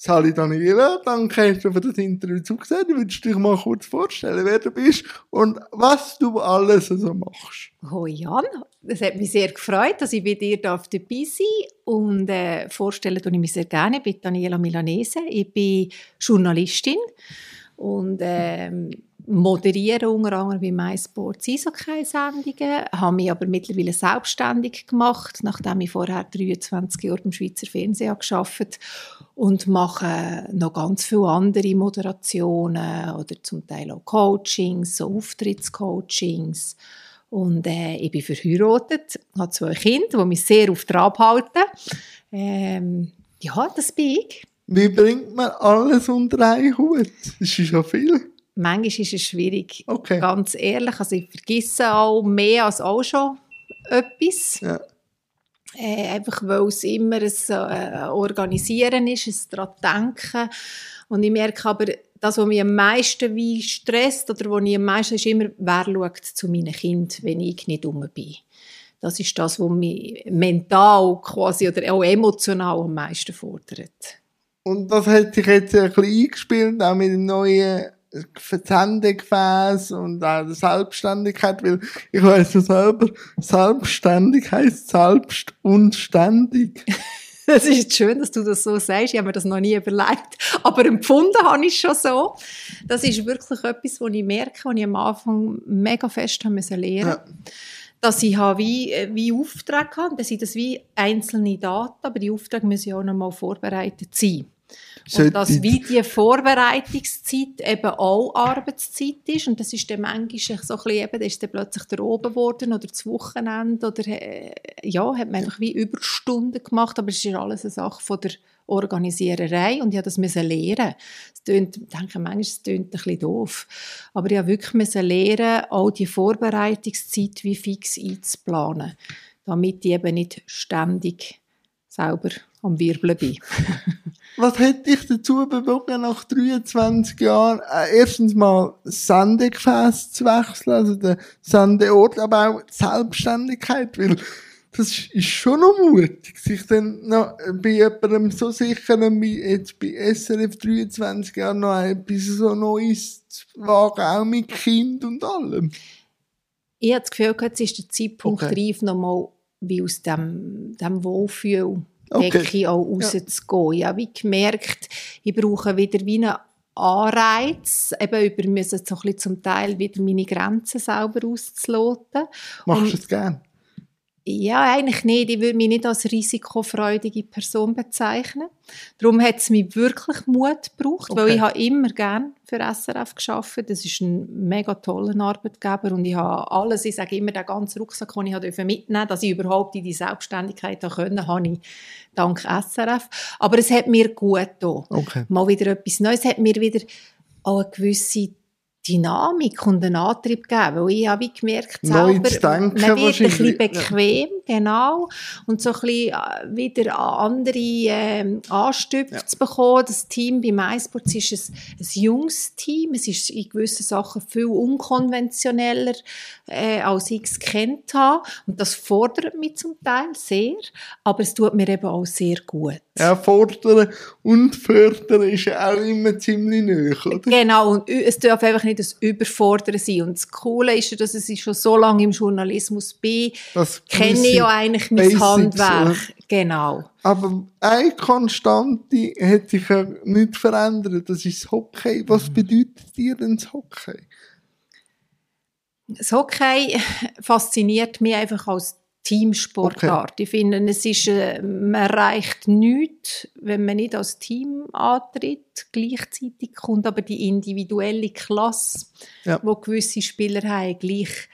Sali Daniela, danke hast du für das Interview zugesehen. Ich wünsche dich mal kurz vorstellen, wer du bist und was du alles so machst. Oh Jan, es hat mich sehr gefreut, dass ich bei dir dabei sein darf. Und äh, vorstellen tue ich mich sehr gerne. Ich bin Daniela Milanese, ich bin Journalistin und ähm, moderiere unter anderem bei MySports Eishockey-Sendungen, habe mich aber mittlerweile selbstständig gemacht, nachdem ich vorher 23 Jahre beim Schweizer Fernsehen gearbeitet und mache noch ganz viele andere Moderationen oder zum Teil auch Coachings, so Auftrittscoachings. Und äh, ich bin verheiratet, habe zwei Kinder, die mich sehr auf Trab halten. Ähm, ja, das bin ich. Wie bringt man alles unter einen Hut? Das ist ja viel manchmal ist es schwierig. Okay. Ganz ehrlich, also ich vergesse auch mehr als auch schon etwas. Ja. Äh, einfach weil es immer ein äh, Organisieren ist, ein daran denken. Und ich merke aber, das, was mich am meisten wie stresst oder was mich am meisten ist immer, wer schaut zu meinen Kindern, wenn ich nicht um bin. Das ist das, was mich mental quasi oder auch emotional am meisten fordert. Und das hat sich jetzt ein bisschen eingespielt, auch mit dem neuen Sendegefäß und auch der Selbstständigkeit, weil ich weiß ja selber, selbstständig heißt selbst und ständig. Das ist schön, dass du das so sagst. Ich habe mir das noch nie überlegt. Aber empfunden habe ich es schon so. Das ist wirklich etwas, was ich merke, was ich am Anfang mega fest haben müssen lernen ja. Dass ich habe wie, wie Aufträge habe. Das sind das wie einzelne Daten, aber die Aufträge müssen ja auch noch mal vorbereitet sein. Und dass wie die Vorbereitungszeit eben auch Arbeitszeit ist. Und das ist dann manchmal so ein bisschen eben, da ist dann plötzlich der oben geworden oder das Wochenende oder, äh, ja, hat man einfach wie Überstunden gemacht. Aber es ist alles eine Sache von der Organisiererei und ich musste das lernen. Es tönt, ich denke manchmal, es tönt ein bisschen doof. Aber ich musste wirklich lernen, auch die Vorbereitungszeit wie fix einzuplanen. Damit ich eben nicht ständig selber am Wirbeln bin. Was hat dich dazu bewogen, nach 23 Jahren äh, erstens mal Sendegefäß zu wechseln, also den Sendeort, aber auch die Selbstständigkeit, weil das ist schon noch mutig, sich dann noch bei jemandem so sicheren, wie jetzt bei SRF 23 Jahren noch etwas so Neues zu wagen, auch mit Kind und allem. Ich habe das Gefühl, jetzt ist der Zeitpunkt okay. reif, nochmal wie aus dem, dem Wohlfühl Decke okay. auch rauszugehen. Ja. Ich habe gemerkt, ich brauche wieder wie einen Anreiz, eben über müssen so ein bisschen zum Teil wieder meine Grenzen selber auszuloten. Machst du es gerne? Ja, eigentlich nicht. Ich würde mich nicht als risikofreudige Person bezeichnen. Darum hat es mich wirklich Mut gebraucht, okay. weil ich habe immer gerne für SRF geschafft. Das ist ein mega toller Arbeitgeber und ich habe alles, ich sage immer, den ganzen Rucksack, den ich mitnehmen durfte, dass ich überhaupt in die Selbstständigkeit können, habe ich dank SRF. Aber es hat mir gut getan. Okay. Mal wieder etwas Neues. Es hat mir wieder auch eine gewisse Dynamik und einen Antrieb geben. Weil ich habe gemerkt, selber, man wird ein bisschen bequem. Genau, und so ein bisschen äh, wieder andere äh, Anstöpfe ja. zu bekommen. Das Team bei MySports ist ein, ein junges Team. Es ist in gewissen Sachen viel unkonventioneller, äh, als ich es kennt habe. Und das fordert mich zum Teil sehr, aber es tut mir eben auch sehr gut. Ja, fordern und fördern ist ja auch immer ziemlich nöch, oder? Genau, und es darf einfach nicht das Überfordern sein. Und das Coole ist ja, dass ich schon so lange im Journalismus bin, das kenne ich ja eigentlich mein Basics, Handwerk. Oder? Genau. Aber eine Konstante hat sich ja nicht verändert, das ist das Hockey. Was mhm. bedeutet dir denn das Hockey? Das Hockey fasziniert mich einfach als Teamsportart. Okay. Ich finde, es ist, äh, man erreicht nichts, wenn man nicht als Team antritt. Gleichzeitig kommt aber die individuelle Klasse, ja. wo gewisse Spieler haben, gleich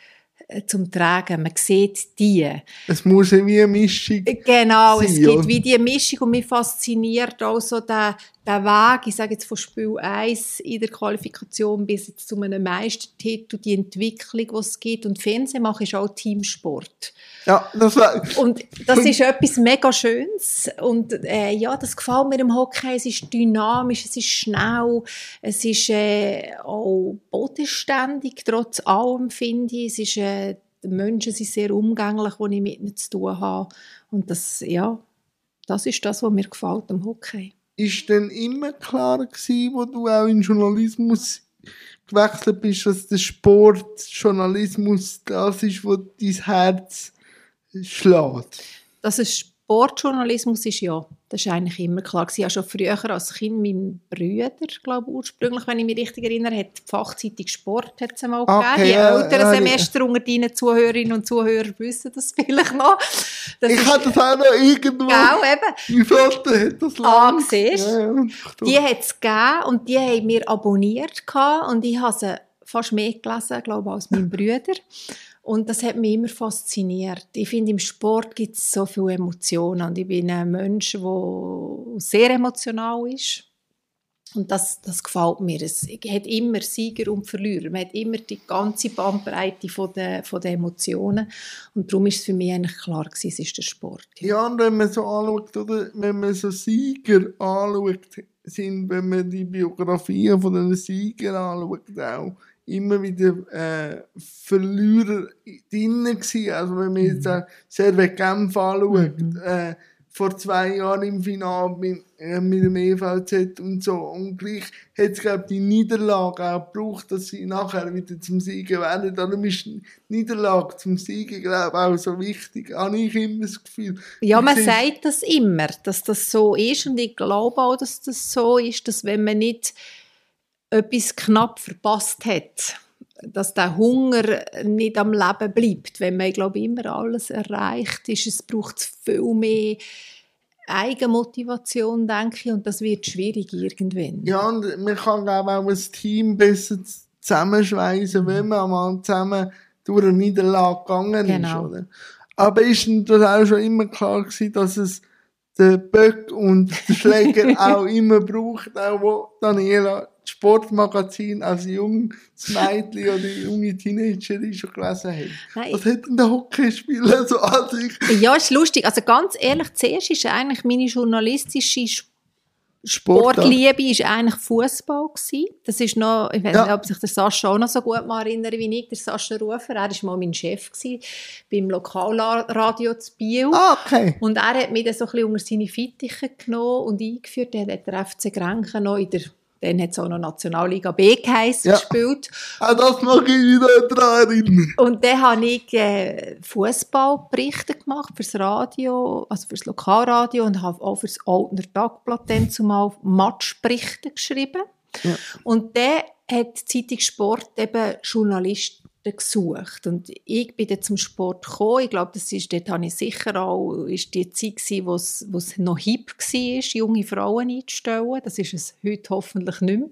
zum Tragen. Man sieht die. Es muss wie eine Mischung Genau, sein, es gibt oder? wie die Mischung und mich fasziniert auch so der, der Weg, ich sage jetzt von Spiel 1 in der Qualifikation bis jetzt zu einem Meistertitel, die Entwicklung, die es gibt. Und Fernsehen mache ist auch Teamsport. Ja, das war... Und das ist etwas mega Schönes. Und äh, ja, das gefällt mir im Hockey. Es ist dynamisch, es ist schnell, es ist äh, auch bodenständig, trotz allem, finde ich. Es ist, äh, die Menschen sind sehr umgänglich, die ich mit ihnen zu tun habe. Und das, ja, das ist das, was mir gefällt am Hockey. ist denn immer klar gewesen, wo du auch in Journalismus gewechselt bist, dass der Sport, Journalismus das ist, wo dein Herz schlägt? Dass es Sportjournalismus ist, ja, das ist eigentlich immer klar. Ich habe schon früher als Kind meinem Brüder, glaube ursprünglich, wenn ich mich richtig erinnere, hat die Fachzeitung Sport hat es mal okay, gegeben. Die ja, älteren ja, Semester ja. unter deinen Zuhörerinnen und Zuhörern wissen das vielleicht noch. Das ich hatte das auch noch irgendwo. Genau, eben. Mein Vater hat das lang. Ah, siehst ja, Die hat es gegeben und die haben mir abonniert und ich habe sie fast mehr gelesen, glaube ich, als mein Brüder. Und das hat mich immer fasziniert. Ich finde, im Sport gibt es so viele Emotionen. Und ich bin ein Mensch, der sehr emotional ist. Und das, das gefällt mir. Es hat immer Sieger und Verlierer. Man hat immer die ganze Bandbreite von der, von der Emotionen. Und darum ist es für mich eigentlich klar gewesen, es ist der Sport. Ja. und wenn man so anschaut, oder wenn man so Sieger anschaut, sind, wenn man die Biografien von den Siegern anschaut, auch immer wieder äh, Verlierer drin gewesen. Also wenn man jetzt äh, Servet Genf anschaut, mhm. äh, vor zwei Jahren im Finale mit, äh, mit dem EVZ und so. Und gleich hat es, glaube die Niederlage auch gebraucht, dass sie nachher wieder zum Siegen werden. Darum ist die Niederlage zum Siegen, glaube ich, auch so wichtig. Habe ich immer das Gefühl. Ja, man sagt das immer, dass das so ist. Und ich glaube auch, dass das so ist, dass wenn man nicht etwas knapp verpasst hat, dass der Hunger nicht am Leben bleibt. Wenn man, glaube ich, immer alles erreicht, ist es braucht viel mehr Eigenmotivation, denke ich, und das wird schwierig irgendwann. Ja, und man kann glaube auch ein Team besser zusammenschweißen, wenn man mal zusammen durch eine Niederlage gegangen genau. ist. Oder? Aber ist das auch schon immer klar gewesen, dass es der Böck und der Schläger auch immer braucht, auch wo Daniela Sportmagazin als junges Mädchen oder junge Teenagerin schon gelesen hat. Nein. Was hat denn der Hockeyspieler so an sich? Ja, ist lustig. Also ganz ehrlich, zuerst ist eigentlich meine journalistische Sportliebe war eigentlich Fußball Das ist noch, ich weiß ja. nicht, ob sich der Sascha auch noch so gut mal erinnert wie ich, der Sascha Rufer. Er war mal mein Chef gewesen, beim Lokalradio zu Biel. Ah, okay. Und er hat mich dann so ein bisschen unter seine Fittiche genommen und eingeführt. Er hat der FC Grenchen noch in der dann hat es auch noch Nationalliga B geheißen, ja. gespielt. Ah, das mag ich wieder dran. Und dann habe ich äh, Fußballberichte gemacht fürs Radio, also fürs Lokalradio und habe auch fürs Altner Tagblatt dann zumal Matchberichte geschrieben. Ja. Und dann hat die Zeitung Sport eben Journalisten gesucht. Und ich bin dann zum Sport gekommen. Ich glaube, das ist, dort habe ich sicher auch, ist die Zeit gewesen, wo es, wo es noch hip war, junge Frauen einzustellen. Das ist es heute hoffentlich nicht mehr.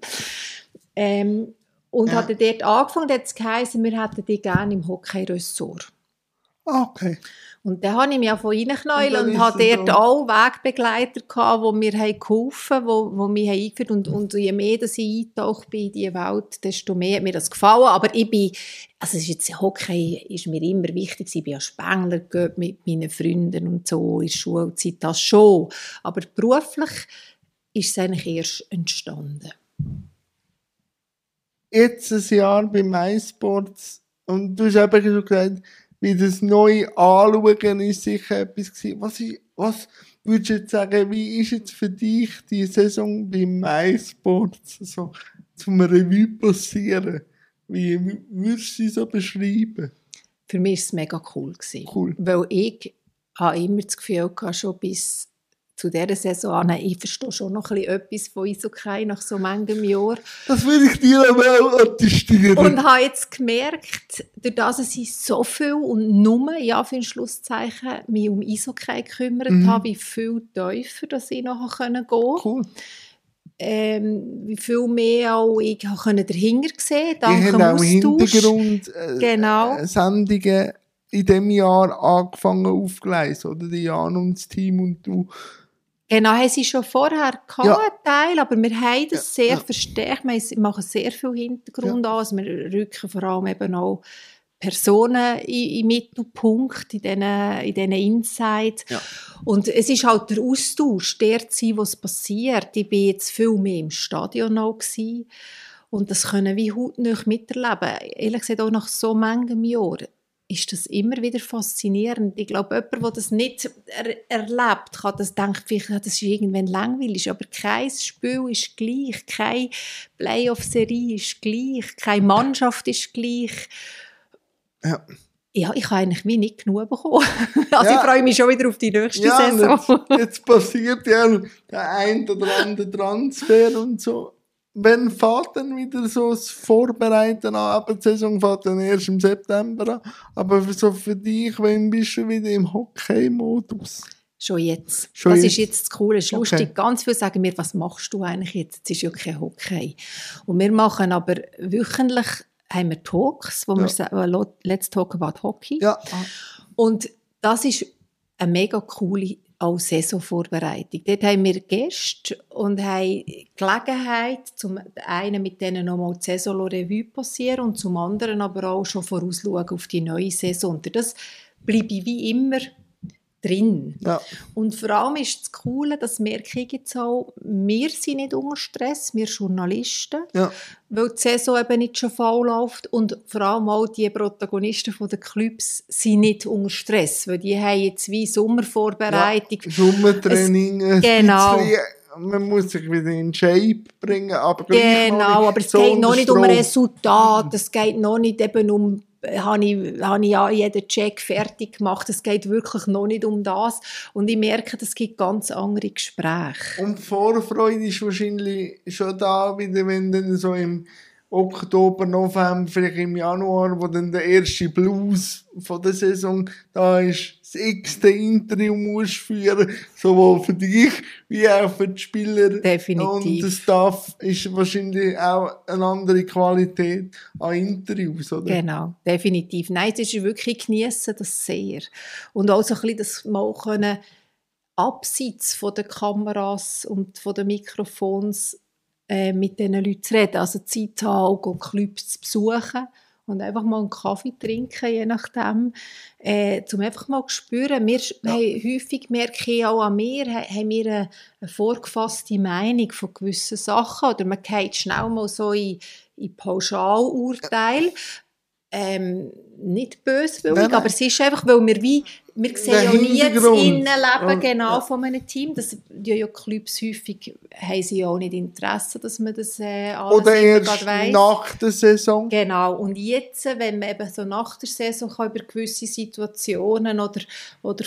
Ähm, und ja. hatte dort angefangen, hat es geheißen, wir hätten die gerne im Hockey-Ressort. Ah, okay. Und dann habe ich mich auch reinknäulen und, und hatte dort so. auch Wegbegleiter gehabt, die mir geholfen haben, die, mich eingeführt haben. Und, und je mehr dass ich eingetaucht bin in diese Welt, desto mehr hat mir das gefallen. Aber ich bin, also ist jetzt, Hockey ist mir immer wichtig. Ich bin ja Spengler mit meinen Freunden und so in der Schulzeit, das schon. Aber beruflich ist es eigentlich erst entstanden. Jetzt ein Jahr bei MySports und du hast eben gesagt, wie das neu anschauen ist sicher etwas gewesen. Was, ist, was würdest du jetzt sagen, wie ist jetzt für dich die Saison beim MySports so zum Revue passieren? Wie würdest du sie so beschreiben? Für mich war es mega cool. Gewesen, cool. Weil ich habe immer das Gefühl gehabt, schon bis zu dieser Saison an. Ich verstehe schon noch etwas von Eishockey nach so manchem Jahr. Das will ich dir aber auch attestieren. Und habe jetzt gemerkt, durch das ich so viel und nur, ja, für ein Schlusszeichen, mich um Eishockey gekümmert mhm. habe, wie viel tiefer dass ich noch gehen konnte. Cool. Ähm, wie viel mehr auch ich konnte dahinter sehen, dank dem auch Hintergrund äh, genau. Äh, Sendungen in diesem Jahr angefangen aufgeleist, oder? Die Jan und das Team und du Genau, haben sie schon vorher gehabt, ja. Teil, aber wir haben das sehr ja. verstärkt. Wir machen sehr viel Hintergrund ja. an. Also wir rücken vor allem eben auch Personen im Mittelpunkt, in diesen, in diesen Insights. Ja. Und es ist halt der Austausch, der Zeit, was passiert. Ich war jetzt viel mehr im Stadion auch gewesen. Und das können wir heute nicht miterleben. Ehrlich gesagt, auch nach so manchem Jahr ist das immer wieder faszinierend. Ich glaube, jemand, der das nicht er erlebt, kann das denkt vielleicht, das ist irgendwann langweilig, aber kein Spiel ist gleich, keine Playoff-Serie ist gleich, keine Mannschaft ist gleich. Ja. Ja, ich habe eigentlich wie nicht genug bekommen. Also Ja. ich freue mich schon wieder auf die nächste Ja, Saison. jetzt, jetzt passiert ja der ein oder andere Transfer und so. Wenn fährt dann wieder so das Vorbereiten an? Aber die Saison fährt dann erst im September an. Aber für, so für dich, wenn bist du wieder im Hockey-Modus? Schon jetzt. Schon das jetzt? ist jetzt das Coole. Es ist Okay. lustig. Ganz viele sagen mir, was machst du eigentlich jetzt? Es ist ja kein Hockey. Und wir machen aber wöchentlich haben wir Talks, wo Ja. wir sagen, let's talk about Hockey. Ja, Und das ist eine mega coole auch Saisonvorbereitung. Dort haben wir Gäste und haben Gelegenheit, zum einen mit denen nochmal die Saison-Revue passieren und zum anderen aber auch schon vorausschauen auf die neue Saison. Und das bleibe ich wie immer drin. ja. Und vor allem ist das Coole, das merke ich jetzt auch, wir sind nicht unter Stress, wir Journalisten, ja. weil die Saison eben nicht schon faul läuft und vor allem auch die Protagonisten der Clubs sind nicht unter Stress, weil die haben jetzt wie Sommervorbereitung. Sommertraining, ein Genau. bisschen, man muss sich wieder in Shape bringen, aber Genau, aber es so geht noch nicht um. Resultat, es geht noch nicht eben um, habe ich, habe ich ja jeden Check fertig gemacht, es geht wirklich noch nicht um das. Und ich merke, es gibt ganz andere Gespräche. Und Vorfreude ist wahrscheinlich schon da, wieder, wenn dann so im Oktober, November, vielleicht im Januar, wo dann der erste Blues von der Saison da ist, das x-te Interview musst führen, sowohl für dich wie auch für die Spieler. Definitiv. Und der Staff ist wahrscheinlich auch eine andere Qualität an Interviews, oder? Genau, definitiv. Nein, es ist wirklich ich genieße das sehr. Und auch so ein bisschen das mal können, abseits von den Kameras und von den Mikrofons äh, mit diesen Leuten zu reden. Also Zeit haben, auch Clubs zu besuchen und einfach mal einen Kaffee trinken, je nachdem, äh, um einfach mal zu spüren. Wir Ja. haben häufig, merke ich auch an mir, ha- haben wir eine, eine vorgefasste Meinung von gewissen Sachen oder man geht schnell mal so in, in Pauschalurteil. Ähm, nicht böswillig, Nein, nein. aber es ist einfach, weil wir wie, wir sehen ja nie das. Innenleben genau ja. von einem Team. Das, ja, ja, Clubs häufig haben sie ja auch nicht Interesse, dass man das äh, alles Oder erst weiss. nach der Saison. Genau, und jetzt, wenn man eben so nach der Saison kann über gewisse Situationen oder, oder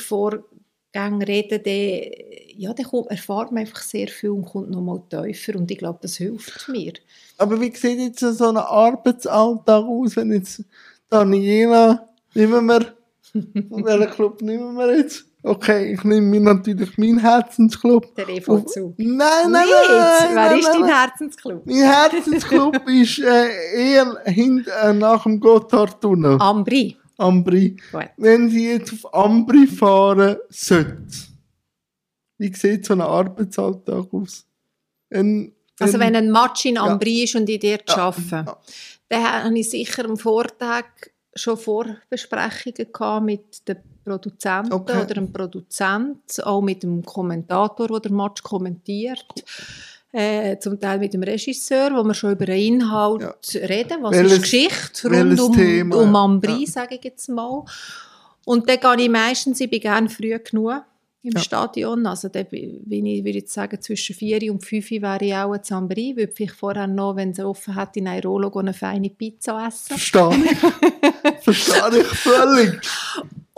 Vorgänge reden dann, ja, dann kommt, erfahrt man einfach sehr viel und kommt nochmal tiefer und ich glaube, das hilft mir. Aber wie sieht jetzt so ein Arbeitsalltag aus, wenn jetzt Daniela, nehmen wir, welchen Club nehmen wir jetzt? Okay, ich nehme mir natürlich meinen Herzensclub. Der EV Auf- zu. Nein, nein, nein, nein, Wer nein, ist dein. Herzensclub? Mein Herzensclub ist äh, eher hint, äh, nach dem Gotthardtunnel, Ambri. Ambri. Gut. Wenn sie jetzt auf Ambri fahren sollte, wie sieht so ein Arbeitsalltag aus? Ein, Also wenn ein Match in Ja. Ambri ist und ich dort Ja, arbeite, ja. dann habe ich sicher am Vortag schon Vorbesprechungen gehabt mit den Produzenten Okay. oder dem Produzent, auch mit dem Kommentator, der den Match kommentiert. Äh, zum Teil mit dem Regisseur, wo wir schon über den Inhalt reden, was Welches- ist Geschichte rund um, Thema, um Ambri, ja. sage ich jetzt mal. Und dann gehe ich meistens, ich bin gerne früh genug im Ja. Stadion, also dann bin ich, würde ich sagen, zwischen 4 und 5 wäre ich auch in Ambri, würde vielleicht vorher noch, wenn es offen hat, in Airolo eine feine Pizza essen. Verstehe ich. Verstehe ich völlig.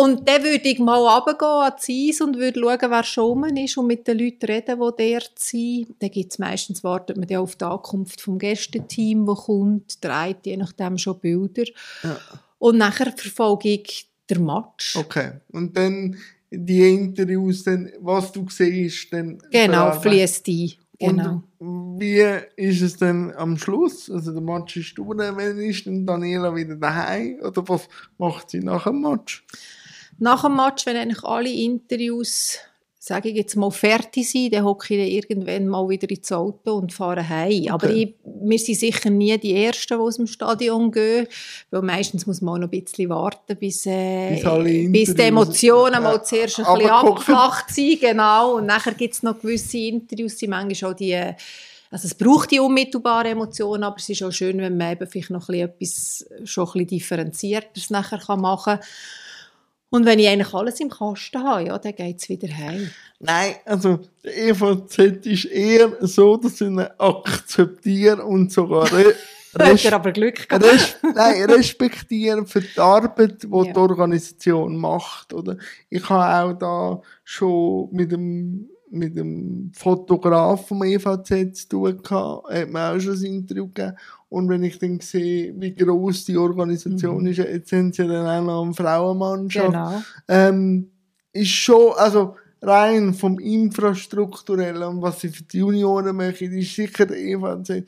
Und dann würde ich mal runtergehen ans Eis und würde schauen, wer schon ist und mit den Leuten reden, die dort sind. Dann gibt es meistens, wartet man dann auf die Ankunft vom Gästeteam, das kommt, dreht je nachdem schon Bilder. Ja. Und nachher verfolge ich den Match. Okay. Und dann die Interviews, dann, was du siehst, dann. Genau, fließt ein. Genau. Und wie ist es dann am Schluss? Also der Match ist durch, wann ist denn Daniela wieder daheim? Oder was macht sie nach dem Match? Nach dem Match, wenn eigentlich alle Interviews, sage ich jetzt mal, fertig sind, dann hocke ich dann irgendwann mal wieder ins Auto und fahre heim. Aber Okay. ich, wir sind sicher nie die Ersten, die aus dem Stadion gehen, weil meistens muss man auch noch ein bisschen warten, bis, äh, Bis bis die Emotionen Ja, mal zuerst ein bisschen abgeflacht sind. Genau. Und nachher gibt es noch gewisse Interviews, die manchmal auch die also es braucht die unmittelbare Emotion, aber es ist auch schön, wenn man eben vielleicht noch etwas schon ein bisschen differenzierteres nachher machen kann. Und wenn ich eigentlich alles im Kasten habe, ja, dann geht es wieder heim. Nein, also der EVZ ist eher so, dass ich ihn akzeptiere und sogar re er aber Glück res nein, respektieren für die Arbeit, die ja. die Organisation macht. Oder? Ich habe auch da schon mit dem mit dem Fotograf vom EVZ zu tun gehabt, hat mir auch schon ein Interview gegeben. Und wenn ich dann sehe, wie groß die Organisation mhm. ist, jetzt sind sie dann auch noch eine Frauenmannschaft, genau. ähm, ist schon, also rein vom Infrastrukturellen und was sie für die Junioren machen, ist sicher der EVZ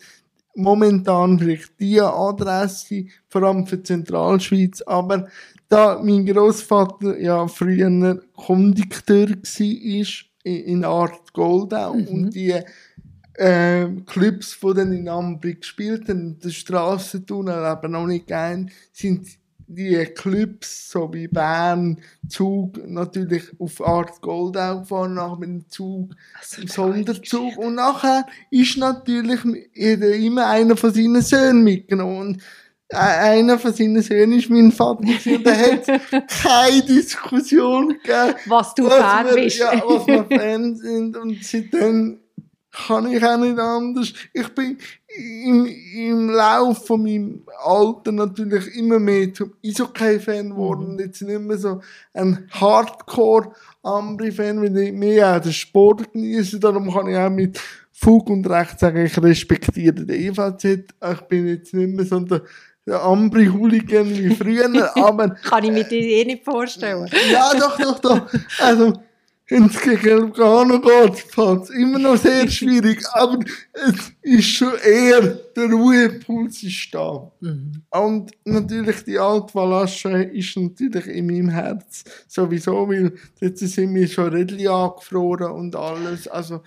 momentan vielleicht die Adresse, vor allem für die Zentralschweiz, aber da mein Großvater ja früher Kondukteur war, in Art Goldau mhm. und die äh, Clubs, die dann in Ambri gespielt haben, der Strassentunnel aber noch nicht gern, sind die Clubs, so wie Bern, Zug, natürlich auf Art Goldau gefahren, nach mit dem Zug, also, Sonderzug. Und nachher ist natürlich immer einer von seinen Söhnen mitgenommen. Und einer von seinen Söhnen ist mein Vater und da hat keine Diskussion gegeben. Was du Fan bist. Ja, was wir Fan sind und seitdem kann ich auch nicht anders. Ich bin im, im Lauf von meinem Alter natürlich immer mehr zum Eishockey-Fan geworden. Mhm. Jetzt nicht mehr so ein Hardcore-Ambri-Fan, weil ich mehr auch den Sport genieße. Darum kann ich auch mit Fug und Recht sagen, ich respektiere den EVZ. Ich bin jetzt nicht mehr so der der Ambri-Hooligan wie früher, aber... Kann ich mir das eh nicht vorstellen. ja, doch, doch, doch. Also, gegen Lugano geht, fällt es immer noch sehr schwierig, aber es ist schon eher, der Ruhepuls ist da. Mhm. Und natürlich die Altvalasche ist natürlich in meinem Herz sowieso, weil jetzt sind wir schon redlich angefroren und alles, also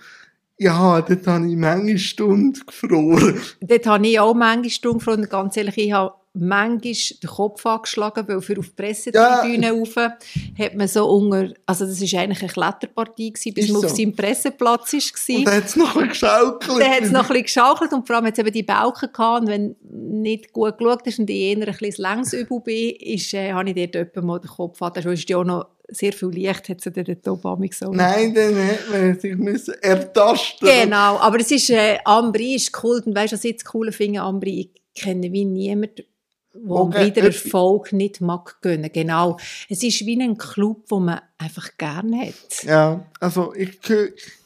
ja, dort habe ich manche Stunden gefroren. Dort habe ich auch manche Stunden gefroren. Ganz ehrlich, ich habe manchmal den Kopf angeschlagen, weil für auf die Pressetribüne ja. rauf hat man so unter, also das war eigentlich eine Kletterpartie gewesen, bis ist man so. auf seinem Presseplatz war. Und dann hat es noch ein bisschen geschaukelt. Dann hat es noch ein bisschen geschaukelt und vor allem hat es eben die Balken gehabt und wenn nicht gut geschaut hast und ich eher ein bisschen längs übel bin, ist, äh, habe ich dort etwa mal den Kopf an. Da ist ja auch noch sehr viel Licht hat sie dort oben so. Nein, dann hätte man sich müssen ertasten Genau, aber es ist, äh, Ambri ist cool und weißt du, was ich jetzt cool finde, Ambri, ich kenne wie niemand wo okay. wieder Erfolg nicht mag gönnen. Genau. Es ist wie ein Club, wo man einfach gerne hat. Ja, also ich,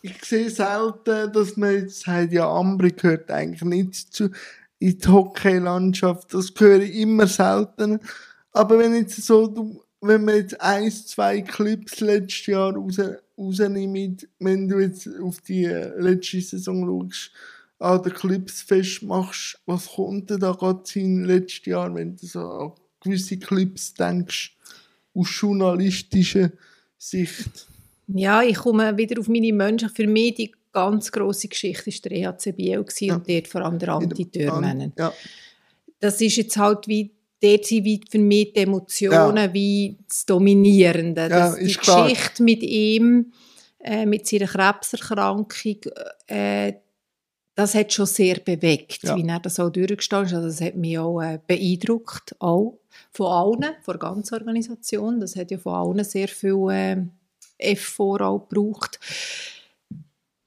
ich sehe selten, dass man jetzt sagt, ja, Ambri gehört eigentlich nicht zu, in die Hockeylandschaft. Das höre ich immer seltener. Aber wenn jetzt so, wenn man jetzt ein, zwei Clips letztes Jahr raus, rausnimmt, wenn du jetzt auf die letzte Saison schaust, an den Clips festmachst, was kommt denn da gerade in letztes Jahr, wenn du so an gewisse Clips denkst, aus journalistischer Sicht? Ja, ich komme wieder auf meine Menschen. Für mich die ganz große Geschichte war der EHC Biel ja. und dort vor allem der Anti-Türmänner. Ja. Das ist jetzt halt wie dort sind für mich die Emotionen ja. wie das Dominierende. Das, ja, die klar. Geschichte mit ihm, äh, mit seiner Krebserkrankung, äh, das hat schon sehr bewegt, ja. wie er das auch durchgestanden ist. Also das hat mich auch äh, beeindruckt, auch von allen, von der ganzen Organisation. Das hat ja von allen sehr viel äh, Effort auch gebraucht.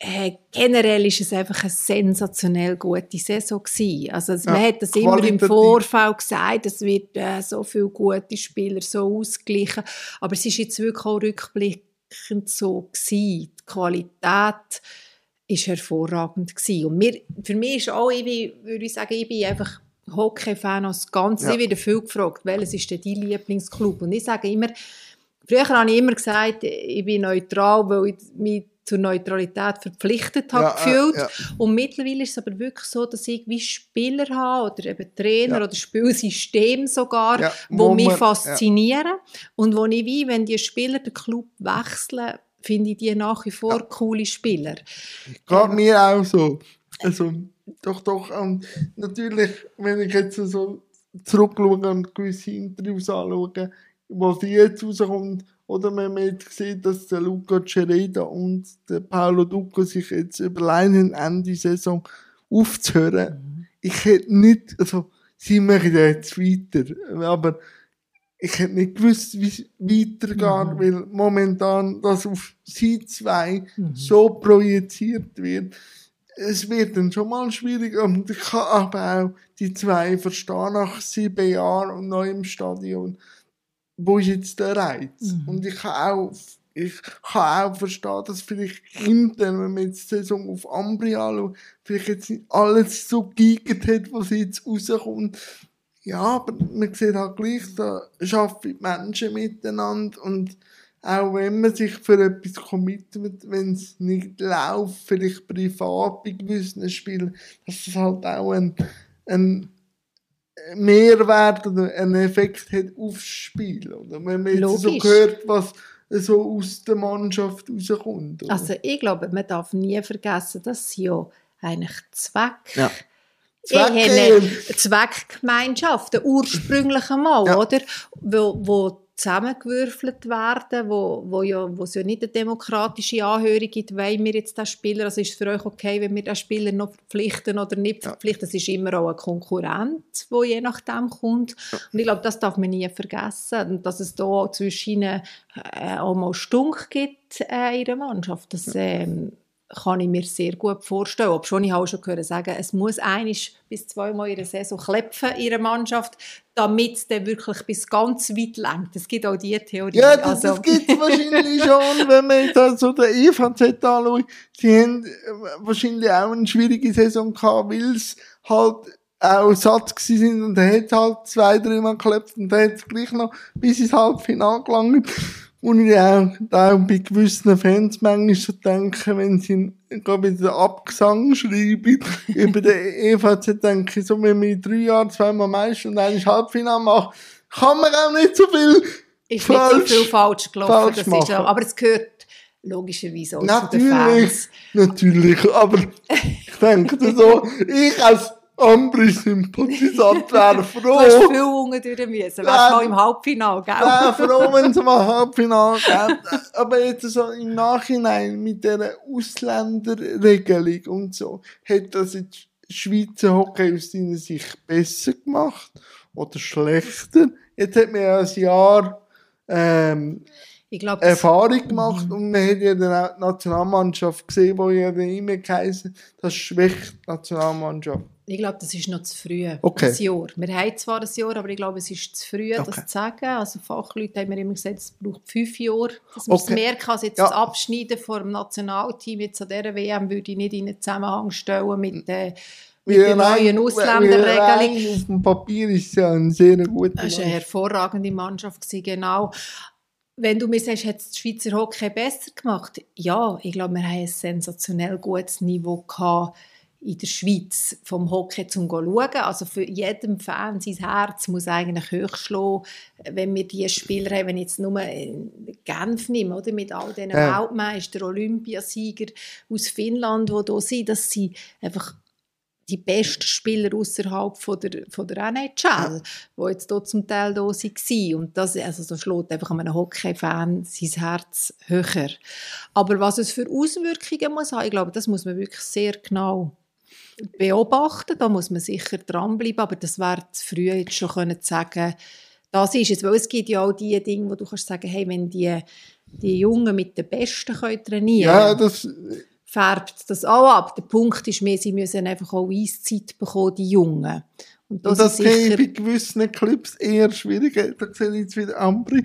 Äh, generell ist es einfach eine sensationell gute Saison gewesen. Also ja, man hat das immer im Vorfeld gesagt, es wird äh, so viele gute Spieler so ausgeglichen, aber es ist jetzt wirklich auch rückblickend so gewesen. Die Qualität ist hervorragend gewesen. Und mir, für mich ist auch, ich bin, würde ich sagen, ich bin einfach Hockey-Fan als Ganzes. Ja. Ich werde viel gefragt, welches ist denn dein Lieblingsclub? Und ich sage immer, früher habe ich immer gesagt, ich bin neutral, weil ich mich zur Neutralität verpflichtet habe ja, gefühlt. Äh, ja. Und mittlerweile ist es aber wirklich so, dass ich wie Spieler habe oder eben Trainer ja. oder Spielsystem sogar, ja, wo, mich faszinieren. Und wo ich wie, wenn die Spieler den Club wechseln, finde ich die nach wie vor ja. coole Spieler. Geht ähm, mir auch so. Also, doch, doch. Und natürlich, wenn ich jetzt so zurückschaue und gewisse Interviews anschaue, wo sie jetzt rauskommt, oder wenn man jetzt sieht, dass der Luca Cereda und der Paolo Ducco sich jetzt überlegen Ende Saison, aufzuhören. Mhm. Ich hätte nicht, also, sie machen ja jetzt weiter, aber ich hätte nicht gewusst, wie es weitergeht, Mhm. weil momentan das auf sie zwei Mhm. so projiziert wird. Es wird dann schon mal schwierig und ich kann aber auch die zwei verstehen nach sieben Jahren und neu im Stadion. Wo ist jetzt der Reiz? Mhm. Und ich kann auch, ich kann auch verstehen, dass vielleicht intern, wenn man jetzt die Saison auf Ambri anschaut, vielleicht jetzt nicht alles so geigert hat, was jetzt rauskommt. Ja, aber man sieht halt gleich, da arbeiten die Menschen miteinander und auch wenn man sich für etwas committet, wenn es nicht läuft, vielleicht privat bei gewissen Spielen, dass es halt auch ein, ein Mehrwert oder einen Effekt hat aufs Spiel. Oder wenn man jetzt so Logisch. hört, was so aus der Mannschaft rauskommt. Oder? Also ich glaube, man darf nie vergessen, dass sie ja eigentlich Zweck, Ja. Zweck Zweck- Zweckgemeinschaft, der ursprüngliche Mal, Ja. oder? Wo, wo zusammengewürfelt werden, wo, wo, ja, wo es ja nicht eine demokratische Anhörung gibt, wollen wir jetzt den Spieler, also ist es für euch okay, wenn wir den Spieler noch verpflichten oder nicht verpflichten, es ist immer auch ein Konkurrent, wo je nachdem kommt. Und ich glaube, das darf man nie vergessen. Und dass es da zwischen ihnen äh, auch mal Stunk gibt äh, in der Mannschaft, das ähm, kann ich mir sehr gut vorstellen. Ob schon ich auch schon gehört sagen, es muss einisch bis zweimal in der Saison klepfen in der Mannschaft, damit es dann wirklich bis ganz weit lenkt. Es gibt auch diese Theorie. Ja, das, Also- das gibt es wahrscheinlich schon, wenn man jetzt also den EVZ anschaut. Sie haben äh, wahrscheinlich auch eine schwierige Saison gehabt, weil es halt auch satt gewesen sind und er hat halt zwei, dreimal geklopft und dann hat es gleich noch bis ins Halbfinale gelangt. Und ich auch, auch bei gewissen Fans manchmal so denken, wenn sie gerade wieder Abgesang schreiben über den EVZ, denke ich so, wenn in drei Jahren zweimal Meister und eigentlich Halbfinale macht, kann man auch nicht so viel ist falsch- nicht so viel falsch gelaufen. falsch das ist ja, machen. aber es gehört logischerweise auch zu den Natürlich, Fans. natürlich, aber ich denke so, ich als Ambri-Sympathisant wäre Du hast froh, viel unten durch müssen. Wärst mal im Halbfinale, gell? wäre froh, wenn es mal Halbfinale gäbe. Aber jetzt so im Nachhinein mit dieser Ausländerregelung und so, hat das jetzt Schweizer Hockey aus deiner Sicht besser gemacht oder schlechter? Jetzt hat man ja ein Jahr ähm, Ich glaube, Erfahrung gemacht und man hat ja dann auch die Nationalmannschaft gesehen, wo ja dann immer geheißen, das schwächt die Nationalmannschaft. Ich glaube, das ist noch zu früh. Okay. Ein Jahr. Wir haben zwar ein Jahr, aber ich glaube, es ist zu früh, Okay. das zu sagen. Also Fachleute haben mir immer gesagt, es braucht fünf Jahre, dass man es Okay. merken kann. Also jetzt Ja. das Abschneiden vor dem Nationalteam jetzt an dieser WM würde ich nicht in einen Zusammenhang stellen mit, äh, mit der neuen Ausländerregelung. Auf dem Papier ist es ja ein sehr guter Das war eine hervorragende Mannschaft, genau. Wenn du mir sagst, hat es die Schweizer Hockey besser gemacht? Ja, ich glaube, wir haben ein sensationell gutes Niveau gehabt in der Schweiz vom Hockey zum schauen. Also für jeden Fan sein Herz muss eigentlich hochschlagen, wenn wir die Spieler haben, wenn ich jetzt nur Genf nehme, oder, mit all diesen Ja. Weltmeister, Olympiasieger aus Finnland, die da sind, dass sie einfach die besten Spieler außerhalb von der, von der NHL, die jetzt hier zum Teil da waren. Und das, also das schlägt einfach einem Hockey-Fan sein Herz höher. Aber was es für Auswirkungen muss haben, ich glaube, das muss man wirklich sehr genau beobachten. Da muss man sicher dranbleiben, aber das wäre zu früh jetzt schon können zu sagen, das ist es. Weil es gibt ja auch die Dinge, wo du kannst sagen, hey, wenn die, die Jungen mit den Besten können trainieren Ja, das, färbt das auch ab. Der Punkt ist mehr, sie müssen einfach auch Eiszeit bekommen, die Jungen. Und das, und das ist sehe ich bei gewissen Clubs eher schwierig. Da sehe ich jetzt wieder Ambri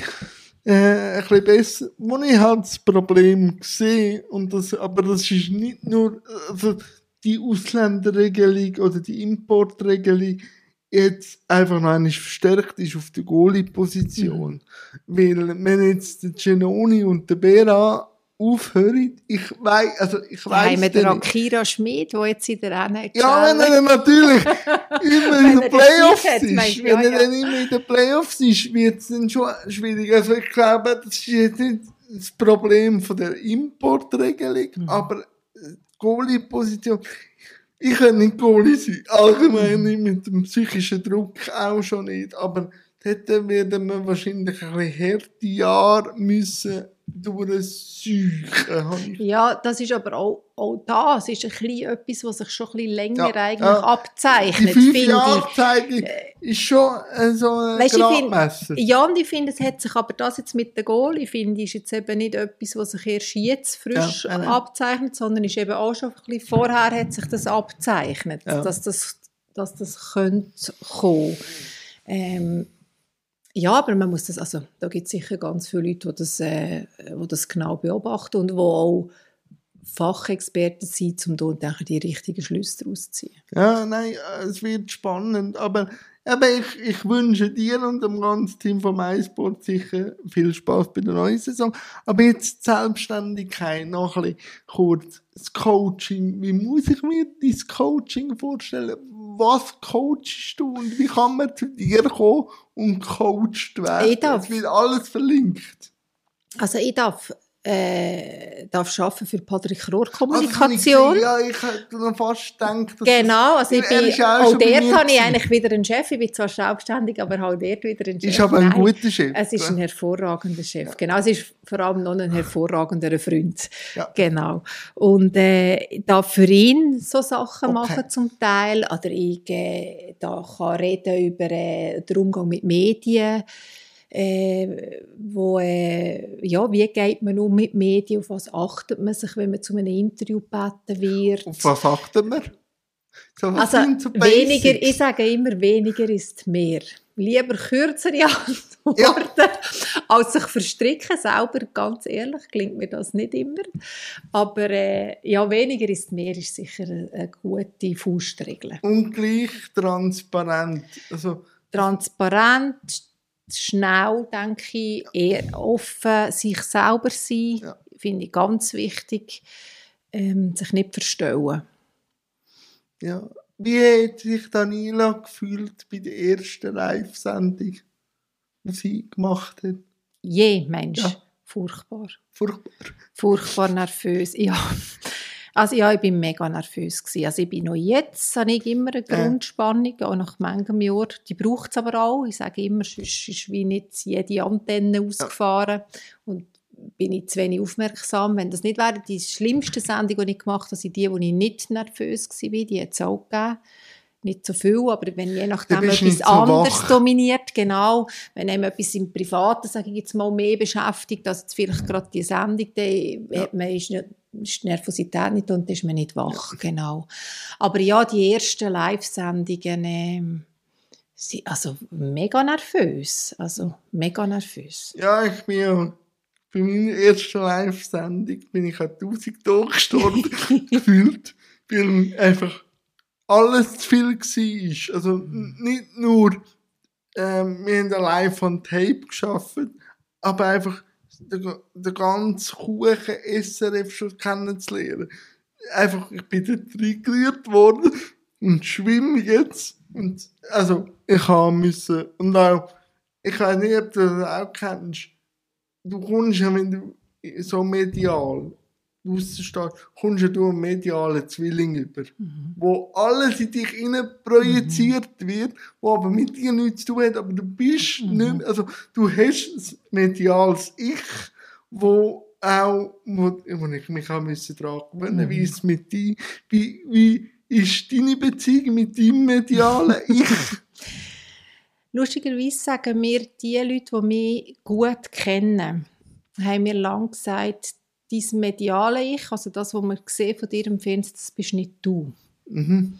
äh, ein bisschen besser. Wo ich halt das Problem sehe, und das, aber das ist nicht nur also die Ausländerregelung oder die Importregelung jetzt einfach noch einmal verstärkt ist auf der Goalie-Position. Weil wenn jetzt der Genoni und der Bera aufhören, ich weiß, also ich weiß haben wir den Akira Schmid, der jetzt in der NHL... ja, wenn er natürlich immer in den Playoffs ist, du? wenn Ja, er ja. dann immer in den Playoffs ist, wird es dann schon schwierig. Also ich glaube, das ist jetzt nicht das Problem von der Importregelung, Mhm. aber äh, Goalie-Position, ich kann nicht Goalie sein, allgemein nicht mit dem psychischen Druck auch schon nicht, aber dort werden wir wahrscheinlich ein bisschen harte Jahre müssen durchsuchen. Ja, das ist aber auch, auch das ist ein bisschen etwas, was sich schon ein bisschen länger ja, eigentlich ja. abzeichnet. Die Jahre Zeige ist schon äh, so ein weißt, Gradmesser. Find, ja, und ich finde, es hat sich aber das jetzt mit der Goal, ich finde, ist jetzt eben nicht etwas, was sich erst jetzt frisch ja, abzeichnet, sondern ist eben auch schon ein bisschen vorher hat sich das abzeichnet, dass das, dass das könnte kommen. Ähm, ja, aber man muss das, also da gibt es sicher ganz viele Leute, die das, äh, die das genau beobachten und die auch Fachexperten sind, um dort die richtigen Schlüsse daraus zu ziehen. Ja, nein, es wird spannend, aber aber ich, ich wünsche dir und dem ganzen Team von MySport sicher viel Spaß bei der neuen Saison. Aber jetzt die Selbstständigkeit, noch ein bisschen kurz. Das Coaching, wie muss ich mir dein Coaching vorstellen? Was coachst du und wie kann man zu dir kommen und coacht werden? Ich darf, es wird alles verlinkt. Also ich darf äh, darf arbeiten für Patrick Rohr Kommunikation. Also, ja, ich hätte noch fast gedacht, dass Genau, also ich bin, auch, auch dort habe ich eigentlich wieder einen Chef. Ich bin zwar selbstständig, aber auch dort wieder einen Chef. Ist aber ein Nein, guter Chef. Es ist ein hervorragender Chef. Ja. Genau, es ist vor allem noch ein hervorragender Freund. Ja. Genau. Und äh, da für ihn so Sachen okay. machen zum Teil, oder ich äh, da kann reden über äh, den Umgang mit Medien äh, wo, äh, ja, wie geht man um mit Medien, auf was achtet man sich, wenn man zu einem Interview gebeten wird. Auf was achtet man? So, also weniger, ich sage immer, weniger ist mehr. Lieber kürzere Antworten, ja. als sich verstricken. Selber, ganz ehrlich, klingt mir das nicht immer. Aber äh, ja, weniger ist mehr ist sicher eine, eine gute Faustregel. Und gleich transparent. Also, transparent, schnell, denke ich, eher offen sich selber sein, ja. finde ich ganz wichtig, ähm, sich nicht verstellen. Ja, wie hat sich Daniela gefühlt bei der ersten Live-Sendung, die sie gemacht hat? Je, Mensch, ja. furchtbar. Furchtbar. Furchtbar nervös, ja. Also ja, ich bin mega nervös gewesen. Also ich bin noch jetzt, habe ich immer eine Grundspannung, auch nach manchem Jahr. Die braucht es aber auch. Ich sage immer, sonst ist wie nicht jede Antenne ausgefahren. Und bin ich zu wenig aufmerksam. Wenn das nicht wäre, die schlimmste Sendung, die ich gemacht habe, sind die, wo ich nicht nervös war, die hat es auch gegeben nicht so viel, aber wenn je nachdem etwas so anderes wach. dominiert, genau, wenn einem etwas im Privaten, sage ich jetzt mal, mehr beschäftigt, als vielleicht gerade die Sendung, dann ja. hat man, ist, nicht, ist die Nervosität nicht und ist man nicht wach, genau. Aber ja, die ersten Live-Sendungen, äh, also mega nervös, also mega nervös. Ja, ich bin ja bei meiner ersten Live-Sendung bin ich an 1000 Tage gestorben, gefühlt, weil einfach alles zu viel war. Also nicht nur, ähm, wir haben allein von Tape geschafft, aber einfach den, den ganzen Kuchen SRF schon kennenzulernen. Einfach, ich bin dort reingerührt worden und schwimme jetzt. Und, also, ich habe müssen, und auch, ich weiß nicht, ob du das auch kennst, du kommst ja, wenn du so medial raussteht, kommst du einen medialen Zwilling über, mhm. wo alles in dich hinein projiziert mhm. wird, wo aber mit dir nichts zu tun hat, aber du bist mhm. nicht mehr, also du hast ein mediales Ich, wo auch, wo, wo ich mich auch müssen dran gewöhnen, mhm. wie ist mit dir, wie, wie ist deine Beziehung mit deinem medialen Ich? Lustigerweise sagen mir die Leute, die mich gut kennen, haben mir lang gesagt, dein mediale Ich, also das, was man sieht von dir im Fernsehen, das bist nicht du. Mhm.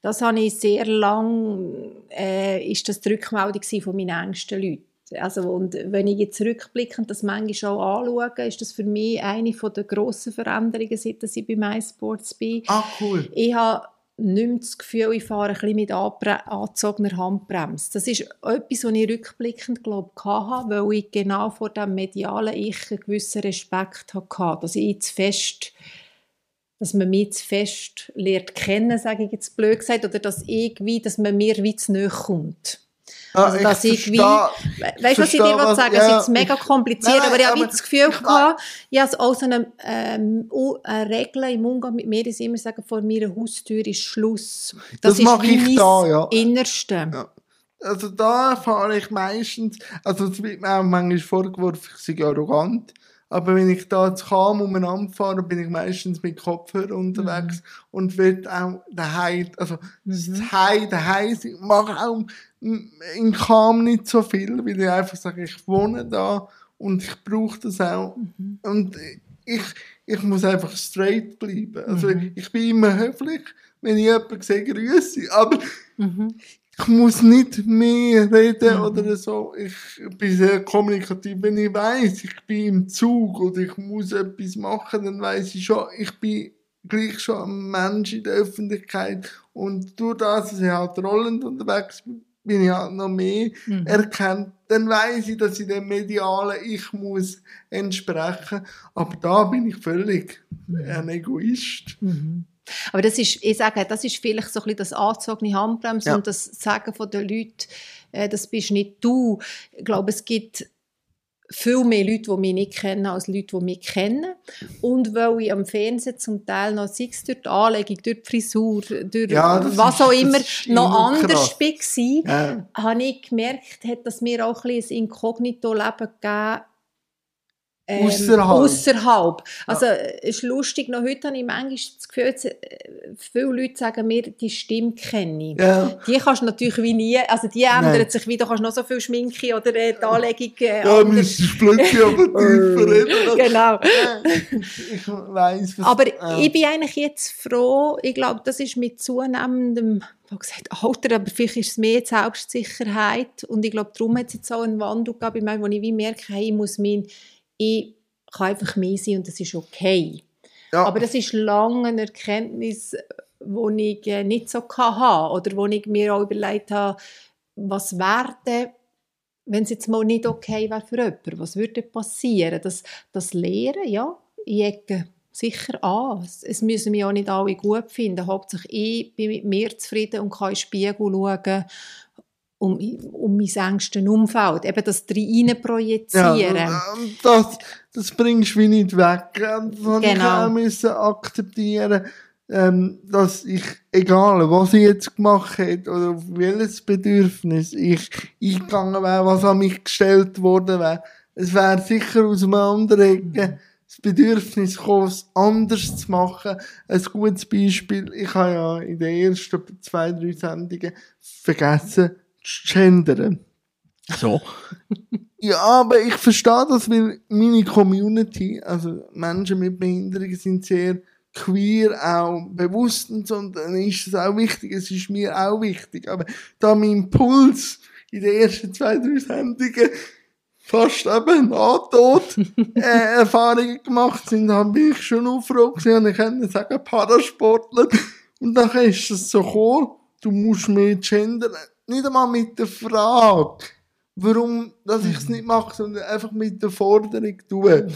Das habe ich sehr lang, äh, ist das die Rückmeldung von meinen engsten Leuten. Also, und wenn ich jetzt rückblickend das manchmal auch anschaue, ist das für mich eine der grossen Veränderungen, seit ich bei MySports bin. Ah, cool. Ich habe nicht das Gefühl, ich fahre ein bisschen mit angezogener Handbremse. Das ist etwas, was ich rückblickend glaube, hatte, weil ich genau vor dem medialen Ich einen gewissen Respekt hatte, dass ich zu fest dass man mich zu fest lernt kennen, sage ich jetzt blöd gesagt, oder dass irgendwie, dass man mir wie zu nahe kommt. Ah, also, dass ich, ich wie, weißt du, was ich dir will sagen? Ja, es ist mega kompliziert, nein, aber ich habe das Gefühl gehabt, ich habe auch so eine, ähm, eine Regel im Umgang mit mir, dass ich immer sage, vor meiner Haustür ist Schluss. Das, das ist mache ich da, ja. Innerste. Ja. Also da fahre ich meistens, also es wird mir auch manchmal vorgeworfen, ich sei arrogant, Aber wenn ich da zu Kam umeinander fahre, bin ich meistens mit Kopfhörer unterwegs Mhm. und will auch daheim, also das daheim, daheim sein. Ich mache auch in Kam nicht so viel, weil ich einfach sage, ich wohne da und ich brauche das auch. Mhm. Und ich, ich muss einfach straight bleiben. Also Mhm. ich bin immer höflich, wenn ich jemanden sehe, grüße. Aber Mhm. Ich muss nicht mehr reden Mhm. oder so. Ich bin sehr kommunikativ. Wenn ich weiß, ich bin im Zug oder ich muss etwas machen, dann weiß ich schon, ich bin gleich schon ein Mensch in der Öffentlichkeit. Und durch das, dass ich halt rollend unterwegs bin, bin ich halt noch mehr Mhm. erkannt. Dann weiß ich, dass ich dem medialen Ich muss entsprechen. Aber da bin ich völlig ein Egoist. Mhm. Aber das ist, ich sage, das ist vielleicht so ein bisschen das angezogene Handbremse Ja. und das Sagen von den Leuten, äh, das bist nicht du. Ich glaube, es gibt viel mehr Leute, die mich nicht kennen, als Leute, die mich kennen. Und weil ich am Fernsehen zum Teil noch, sei es durch die Anlegung, durch die Frisur, durch Ja, was ist- auch immer, noch immer anders krass. war, Ja. habe ich gemerkt, hat das mir auch ein bisschen ein Inkognito-Leben gegeben. Ähm, Ausserhalb. ausserhalb. Also, es ist lustig, noch heute habe ich manchmal das Gefühl, jetzt, äh, viele Leute sagen mir, die Stimme kenne ich. Ja. Die kannst du natürlich wie nie, also die ändert Nein. sich wieder, du kannst noch so viel Schminke oder äh, die Anlegung äh, Ja, müsstest plötzlich aber tiefer reden. Genau. Ich weiss, was... Aber äh, ich bin eigentlich jetzt froh, ich glaube, das ist mit zunehmendem ich habe gesagt, Alter, aber vielleicht ist es mehr die Selbstsicherheit und ich glaube, darum hat es jetzt auch einen Wandel gegeben, bei mir, wo ich wie merke, hey, ich muss mein, ich kann einfach mehr sein und das ist okay. ja, Aber das ist lange eine Erkenntnis, die ich äh, nicht so hatte oder wo ich mir auch überlegt habe, was wäre wenn es jetzt mal nicht okay wäre für jemanden, was würde passieren? Das, das Lehren, ja, ich ecke sicher an. Es, es müssen mich auch nicht alle gut finden. Hauptsächlich ich bin mit mir zufrieden und kann in den Spiegel schauen um, um mein engsten Umfeld. Eben das rein projizieren. Ja, ähm, das, das bringst du wie nicht weg. Ähm, Das habe ich Genau. auch akzeptieren, ähm, dass ich, egal was ich jetzt gemacht hätte oder auf welches Bedürfnis ich eingegangen wäre, was an mich gestellt worden wäre, es wäre sicher aus einem anderen Ecke das Bedürfnis gekommen, es anders zu machen. Ein gutes Beispiel, ich habe ja in den ersten zwei, drei Sendungen vergessen gendern. So. Ja, aber ich verstehe das, weil meine Community, also Menschen mit Behinderungen sind sehr queer, auch bewusst und so, und dann ist es auch wichtig, es ist mir auch wichtig, aber da mein Puls in den ersten zwei, drei Sendungen fast eben nahtod äh, Erfahrungen gemacht sind, dann bin ich schon gewesen, und ich kann sagen, Parasportler, und dann ist es so gekommen, du musst mehr gendern, nicht einmal mit der Frage, warum dass ich es nicht mache, sondern einfach mit der Forderung tue.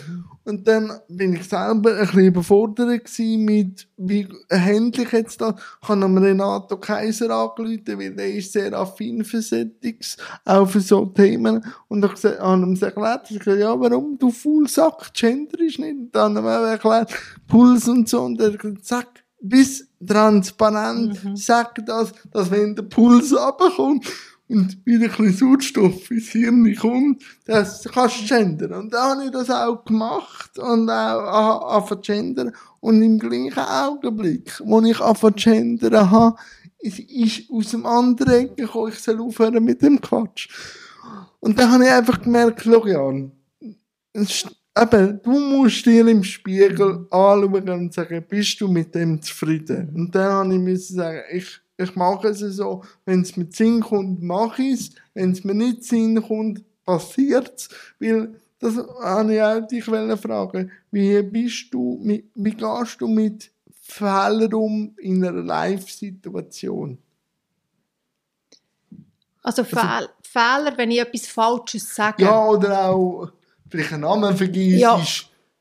Und dann bin ich selber ein bisschen überfordert mit, wie handle ich jetzt das? Ich habe am Renato Kaiser angerufen, weil der ist sehr affin für Settings, auch für so Themen. Und ich habe ihm erklärt, ich gesagt, ja, warum du Fullsack, Gender ist nicht. Und dann haben wir erklärt, Puls und so. Und er hat gesagt, sag, bis transparent, sag das, dass wenn der Puls runterkommt, und wieder ein bisschen Sauerstoff ins Hirn kommt, das kannst du gendern. Und dann habe ich das auch gemacht und auch angefangen gendern. Und im gleichen Augenblick, wo ich angefangen gendern habe, ist, ist aus dem anderen Ecke gekommen, ich soll aufhören mit dem Quatsch. Und dann habe ich einfach gemerkt, Florian, es ist- eben, du musst dir im Spiegel anschauen und sagen, bist du mit dem zufrieden? Und dann habe ich müssen sagen, ich, ich mache es so, wenn es mir Sinn kommt, mache ich es. Wenn es mir nicht Sinn kommt, passiert es. Weil, das habe ich auch dich fragen. Wie bist du, mit, wie gehst du mit Fehlern um in einer Live-Situation? Also Fehl Fehler, wenn ich etwas Falsches sage. Ja, oder auch vielleicht einen Namen vergisst. Ja.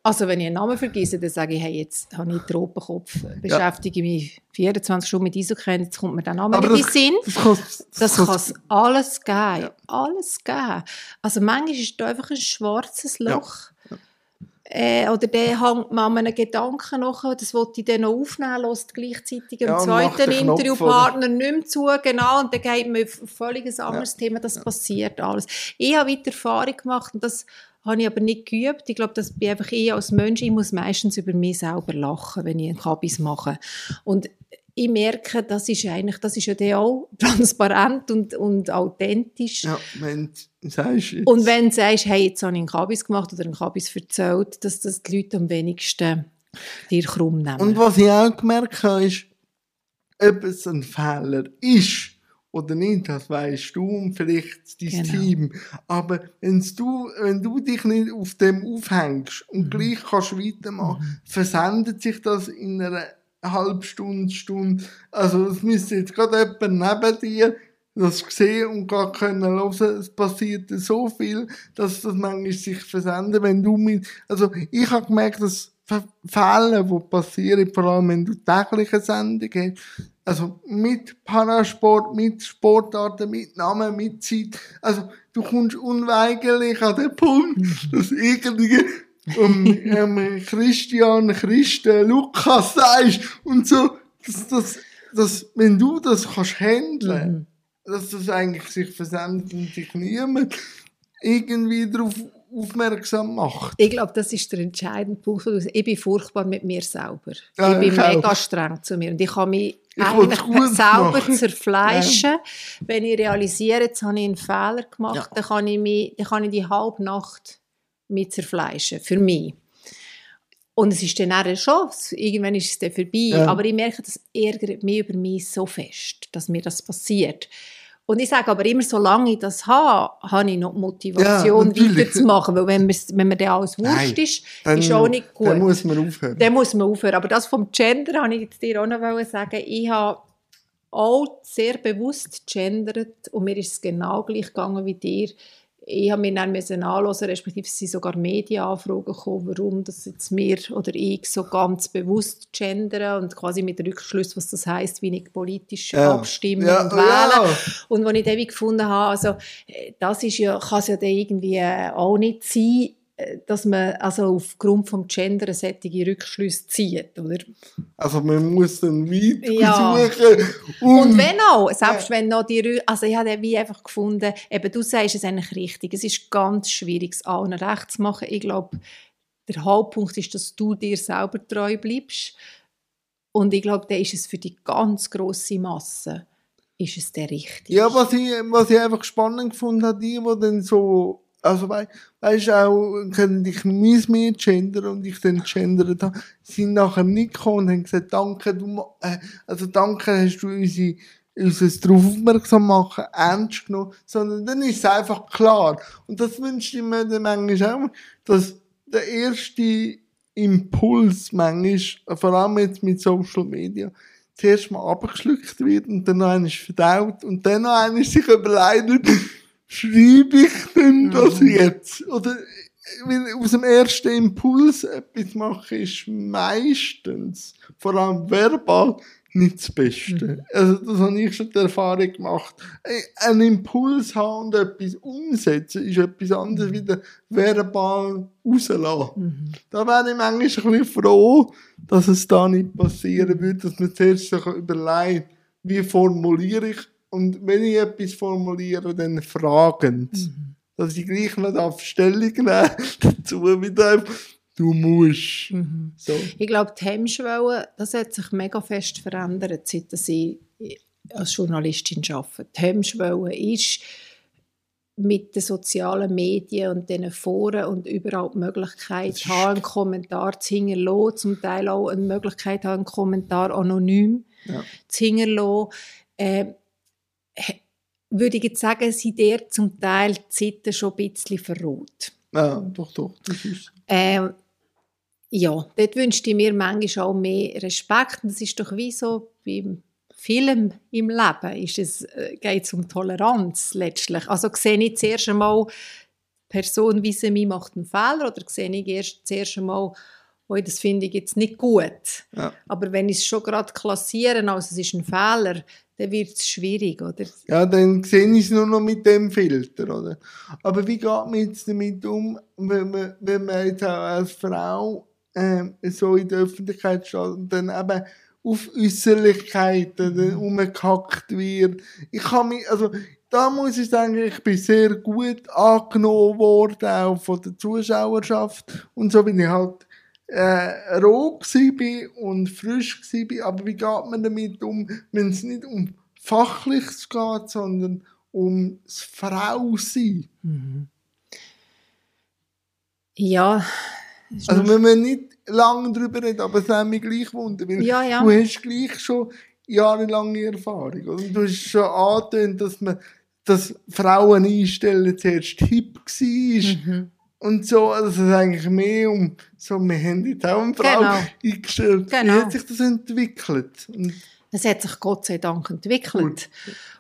Also wenn ich einen Namen vergesse, dann sage ich, hey, jetzt habe ich einen Tropenkopf, beschäftige mich 24 Stunden mit Isoken, jetzt kommt mir der Name Aber nicht in Sinn. Das kann, Das kann- kann es alles geben. Alles geben. Also manchmal ist da einfach ein schwarzes Loch. Äh, oder der hängt man an einem Gedanken noch, das wollte ich dann noch aufnehmen, lässt gleichzeitig Ja, macht zweiten Interviewpartner nicht mehr zu, genau, und dann geht man auf ein völlig anderes Thema, das passiert alles. Ich habe weiter Erfahrung gemacht und das habe ich aber nicht geübt. Ich glaube, das bin einfach ich als Mensch. Ich muss meistens über mich selber lachen, wenn ich einen Kabis mache. Und ich merke, das ist eigentlich, das ist ja dann auch transparent und, und authentisch. Ja, wenn du sagst jetzt. Und wenn du sagst, hey, jetzt habe ich einen Kabis gemacht oder einen Kabis erzählt, dass das die Leute am wenigsten dir krumm nehmen. Und was ich auch gemerkt habe, ist, ob es ein Fehler ist oder nicht, das weißt du und vielleicht dein Genau. Team. Aber wenn's du, wenn du dich nicht auf dem aufhängst und Mhm. gleich kannst weitermachen, versendet sich das in einer halben Stunde, Stunde. Also es müsste jetzt gerade jemand neben dir das sehen und gar können hören. Es passiert so viel, dass das manchmal sich versendet, wenn du mit, also ich habe gemerkt, dass Fälle, die passieren, vor allem wenn du tägliche Sendung hast, also mit Parasport, mit Sportarten, mit Namen, mit Zeit, also du kommst unweigerlich an den Punkt, dass irgendwie um, ähm, Christian, Christen, Lukas sagst und so, dass, dass, dass, wenn du das kannst handeln, dass das eigentlich sich versendet und sich niemand irgendwie darauf aufmerksam macht. Ich glaube, das ist der entscheidende Punkt. Ich bin furchtbar mit mir selber. Ja, ich bin ich auch. mega streng zu mir. Und ich kann mich Ich eigentlich will's gut selber machen. zerfleischen. Wenn ich realisiere, jetzt habe ich einen Fehler gemacht, Ja. dann, kann ich mich, dann kann ich die halbe Nacht mit zerfleischen. Für mich. Und es ist dann auch schon, irgendwann ist es dann vorbei. Ja. Aber ich merke, das ärgert mich über mich so fest, dass mir das passiert. Und ich sage aber immer, solange ich das habe, habe ich noch die Motivation, natürlich. weiterzumachen. Weil wenn, wenn mir dann alles wurscht ist, ist auch nicht gut. Dann muss man aufhören. Dann muss man aufhören. Aber das vom Gender habe ich jetzt dir auch noch sagen. Ich habe auch sehr bewusst gendert und mir ist es genau gleich gegangen wie dir. Ich habe mir dann müssen anhören, respektive es sind sogar Medienanfragen gekommen, warum das jetzt mir oder ich so ganz bewusst gendern und quasi mit Rückschluss, was das heißt, wie ich politisch Ja. abstimmen Ja, und ja. wählen. Und als ich dann gefunden habe, also, äh, das ist ja, kann es ja dann irgendwie äh, auch nicht sein, dass man also aufgrund vom Gender solche Rückschlüsse zieht, oder? Also man muss dann weit Ja. suchen. Um, Und wenn auch, selbst wenn noch die Rü also ich habe wie einfach gefunden, eben du sagst es eigentlich richtig, es ist ganz schwierig, es allen recht zu machen. Ich glaube, der Hauptpunkt ist, dass du dir selber treu bleibst. Und ich glaube, dann ist es für die ganz grosse Masse, ist es der richtige. Ja, was ich, was ich einfach spannend gefunden habe, die, die dann so, also wei, weißt auch, können dich mies mehr gendern und ich dann gendert habe, sind nachher nicht gekommen und haben gesagt, danke, du, äh, also danke, hast du unsere, unser darauf aufmerksam machen, ernst genommen, sondern dann ist es einfach klar. Und das wünscht ich mir dann manchmal auch, dass der erste Impuls manchmal, vor allem jetzt mit Social Media, zuerst mal abgeschluckt wird und dann noch einmal verdaut und dann noch einmal sich überlegt, schreibe ich denn das jetzt? Oder weil aus dem ersten Impuls etwas machen ist meistens, vor allem verbal, nicht das Beste. Also das habe ich schon die Erfahrung gemacht. Einen Impuls haben und etwas umsetzen ist etwas anderes wie der verbal rauslassen. Da wäre ich manchmal ein bisschen froh, dass es da nicht passieren würde, dass man zuerst sich überlegt, wie formuliere ich und wenn ich etwas formuliere, dann fragend. Dass ich gleich noch auf Stellung nehmen dazu, wieder einfach, du musst. So. Ich glaube, die Hemmschwelle, das hat sich mega fest verändert, seit dass ich als Journalistin arbeite. Die Hemmschwelle ist mit den sozialen Medien und diesen Foren und überall die Möglichkeit haben, einen Kommentar zu hinterlassen, zum Teil auch eine Möglichkeit haben, einen Kommentar anonym Ja. zu hinterlassen. Äh, würde ich jetzt sagen, sind der zum Teil die Zeiten schon ein bisschen verrot. Ja, doch, doch, das ist. Ähm, ja, dort wünschte ich mir manchmal auch mehr Respekt. Das ist doch wie so beim Film im Leben. Ist es, äh, geht es um Toleranz letztlich. Also sehe ich zuerst einmal, die Person wie sie mir macht einen Fehler oder sehe ich erst zuerst einmal, oh, das finde ich jetzt nicht gut. Ja. Aber wenn ich es schon gerade klassieren, also es ist ein Fehler, dann wird es schwierig, oder? Ja, dann sehe ich es nur noch mit dem Filter, oder? Aber wie geht man jetzt damit um, wenn man, wenn man jetzt auch als Frau ähm, so in der Öffentlichkeit steht und dann eben auf Äußerlichkeiten umgehackt wird. Ich kann mich, also, da muss ich sagen, ich bin sehr gut angenommen worden, auch von der Zuschauerschaft. Und so bin ich halt äh, roh bin und frisch bin. Aber wie geht man damit um, wenn es nicht um Fachliches geht, sondern um das Frausein? Mhm. Ja. Also wenn man nicht lange darüber reden, aber es hat mich gleich wundern, weil ja, ja. du hast gleich schon jahrelange Erfahrung. Und du hast schon angetönt, dass man dass Frauen einstellen zuerst hip war. Mhm. Und so, also es ist eigentlich mehr um, so, wir haben jetzt auch eine Frau genau. eingestellt. Genau. Wie hat sich das entwickelt? Und es hat sich Gott sei Dank entwickelt. Gut.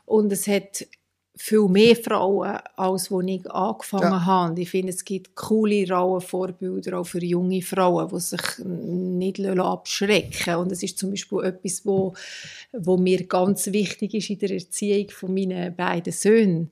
Und es hat viel mehr Frauen, als als ich angefangen ja. habe. Ich finde, es gibt coole Rollenvorbilder auch für junge Frauen, die sich nicht abschrecken Und das ist zum Beispiel etwas, wo, wo mir ganz wichtig ist in der Erziehung von meinen beiden Söhnen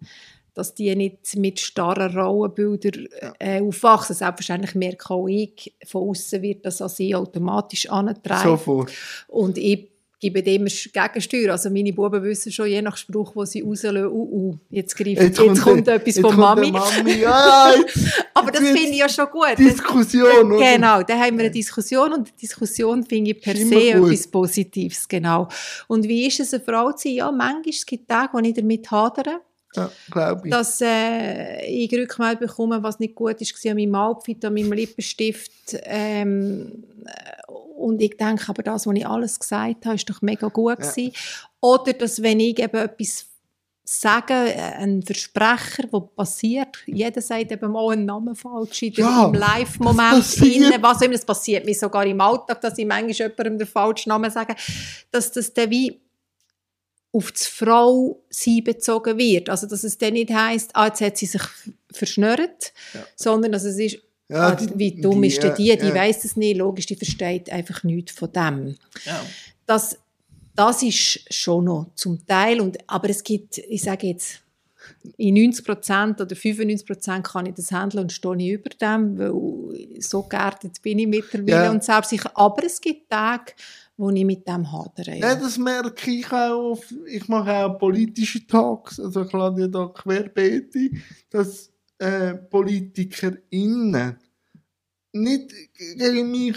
dass die nicht mit starren Rollenbildern äh, aufwachsen. Selbstverständlich merke auch ich, von außen wird das an sie automatisch angetragen. Sofort. Und ich gebe dem Gegensteuer. Also meine Buben wissen schon, je nach Spruch, wo sie rauslösen, uh, uh, jetzt, greift, jetzt, jetzt kommt, etwas jetzt von Mami. Mami. Ja, Aber das finde ich ja schon gut. Diskussion, oder? Genau, da haben wir eine Diskussion und die Diskussion finde ich per se etwas Positives, genau. Und wie ist es, eine Frau zu sein? Ja, manchmal es gibt Tage, wo ich damit hadere. Ja, glaube ich. Dass äh, ich Rückmeldung bekomme, was nicht gut ist, an meinem Outfit, an meinem Lippenstift. Ähm, und ich denke, aber das, was ich alles gesagt habe, ist doch mega gut ja. gewesen. Oder dass, wenn ich eben etwas sage, äh, ein Versprecher, der passiert, jeder sagt eben mal einen Namen falsch in ja, im Live-Moment, was immer, das passiert mir sogar im Alltag, dass ich manchmal jemandem den falschen Namen sage, dass das dann wie auf die Frau sie bezogen wird. Also, dass es dann nicht heisst, ah, jetzt hat sie sich verschnürt, ja. sondern dass es ist, ja, ah, wie dumm die, ist denn die, die ja. weiss es nicht, logisch, die versteht einfach nichts von dem. Ja. Das, das ist schon noch zum Teil, und, aber es gibt, ich sage jetzt, in 90% oder 95% kann ich das handeln und stehe ich über dem, weil so geerdet bin ich mittlerweile ja. und selbstsicher. Aber es gibt Tage, wo ich mit dem hadere. Ja. ja, das merke ich auch. Auf, ich mache auch politische Talks, also ich lade ja da querbeet dass äh, PolitikerInnen nicht gegen mich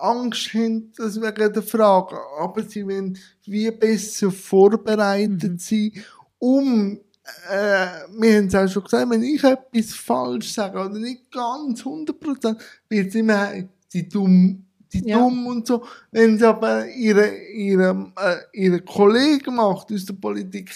Angst haben, das wegen der Frage, aber sie wollen wie besser vorbereitet mhm. sein, um äh, wir haben es auch schon gesagt, wenn ich etwas falsch sage oder nicht ganz 100%, wird es immer die dumm die ja. dumm und so. Wenn es aber ihre, ihre, äh, ihre Kollegen macht aus der Politik,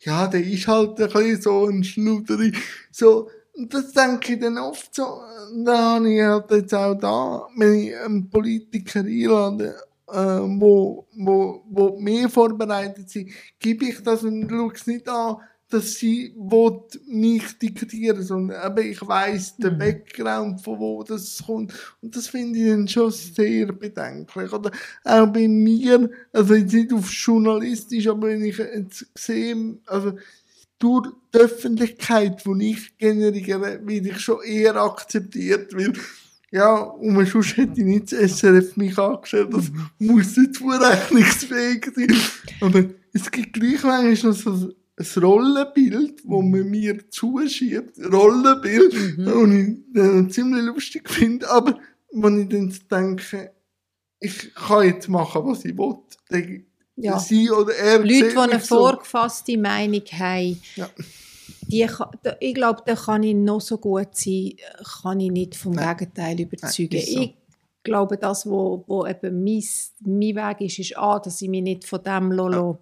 ja, der ist halt ein bisschen so ein Schnuderi. So, das denke ich dann oft so, da habe ich halt jetzt auch da, wenn ich einen Politiker einlade, äh, wo, wo, wo mehr vorbereitet sind, gebe ich das und schaue es nicht an, dass sie mich diktieren sondern aber ich weiß den mhm. Background, von wo das kommt. Und das finde ich dann schon sehr bedenklich. Oder auch bei mir, also jetzt nicht auf journalistisch, aber wenn ich jetzt sehe, also durch die Öffentlichkeit, die ich generiere, werde ich schon eher akzeptiert, weil ja, und sonst hätte ich nicht das SRF mich angestellt, das mhm. muss nicht zurechnungsfähig sein. Aber es gibt gleich manchmal noch so ein Rollenbild, das man mir zuschiebt, Rollenbild, mhm. und ich äh, ziemlich lustig finde, aber wenn ich dann denke, ich kann jetzt machen, was ich will, dann ja. sie oder er Leute, die eine so. vorgefasste Meinung haben, ja. die, ich glaube, da kann ich noch so gut sein, kann ich nicht vom Nein. Gegenteil überzeugen. Nein, so. Ich glaube, das, wo, wo eben mein, mein Weg ist, ist A, dass ich mich nicht von dem ja.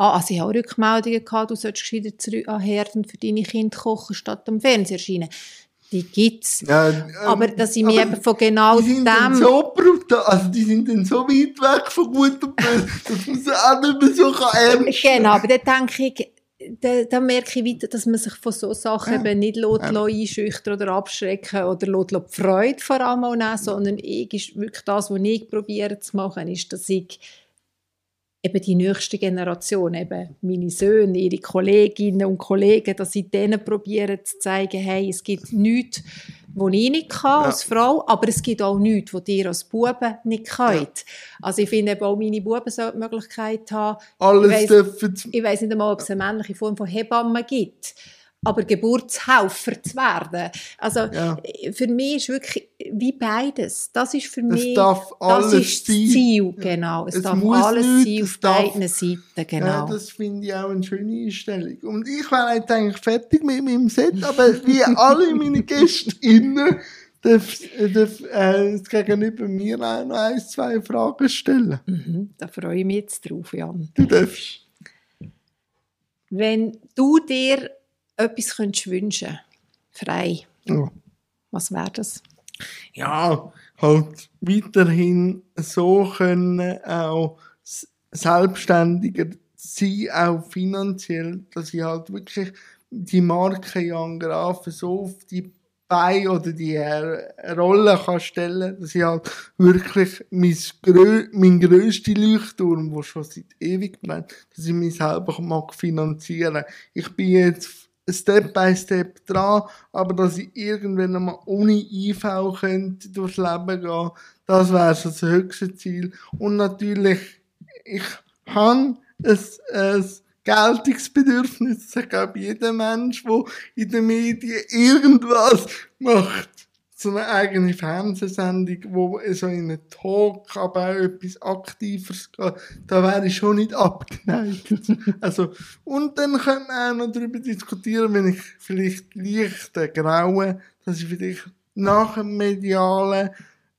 Ah, also ich habe auch Rückmeldungen gehabt, du solltest wieder zurück an Herden für deine Kinder kochen, statt am Fernseher erscheinen. Die gibt es. Ja, ähm, aber dass ich mich eben von genau die sind dem... so brutal, also die sind dann so weit weg von gut und böse, dass man sie auch nicht mehr so ernst Genau, aber dann denke ich, da, da merke ich wieder, dass man sich von so Sachen ja. eben nicht lässt, ja. einschüchtern oder abschrecken oder lässt die Freude vor allem auch nehmen, sondern ich ist wirklich das, was ich probiere zu machen, ist, dass ich eben die nächste Generation, eben meine Söhne, ihre Kolleginnen und Kollegen, dass sie denen probieren zu zeigen, hey, es gibt nichts was ich nicht kann als Frau, aber es gibt auch nichts, was ihr als Buben nicht könnt. Also ich finde eben auch meine Buben sollten die Möglichkeit haben. Alles ich weiss, dürfen ich weiss nicht einmal, ob es eine männliche Form von Hebamme gibt. Aber Geburtshelfer zu werden. Also Ja. für mich ist wirklich wie beides. Das ist für mich das ist das. Ziel, genau. Es, Es darf alles nicht, sein auf beiden Seiten, Ja, genau. das finde ich auch eine schöne Einstellung. Und ich wäre jetzt eigentlich fertig mit meinem Set, aber wie alle meine GästInnen darf, darf äh, Gegenüber mir auch noch ein, zwei Fragen stellen. Mhm, da freue ich mich jetzt drauf, Jan. Du darfst. Wenn du dir etwas könntest wünschen frei, Ja. was wäre das? ja, halt weiterhin so können auch selbstständiger sein, auch finanziell, dass ich halt wirklich die Marke Jan Grafen so auf die Beine oder die äh, Rolle kann stellen, dass ich halt wirklich mein, grö mein grösster Leuchtturm, der schon seit ewig brennt, dass ich mich selber mag finanzieren. Ich bin jetzt Step by Step dran, aber dass ich irgendwann einmal ohne IV könnte durchs Leben gehen, das wäre so das höchste Ziel. Und natürlich, ich habe ein, ein Geltungsbedürfnis. Das glaube jeder Mensch, der in den Medien irgendwas macht. So eine eigene Fernsehsendung, wo so in einen Talk, aber auch etwas Aktiveres geht, da wäre ich schon nicht abgeneigt. also, und dann könnte man auch noch darüber diskutieren, wenn ich vielleicht leichte Graue, dass ich vielleicht nach dem Medialen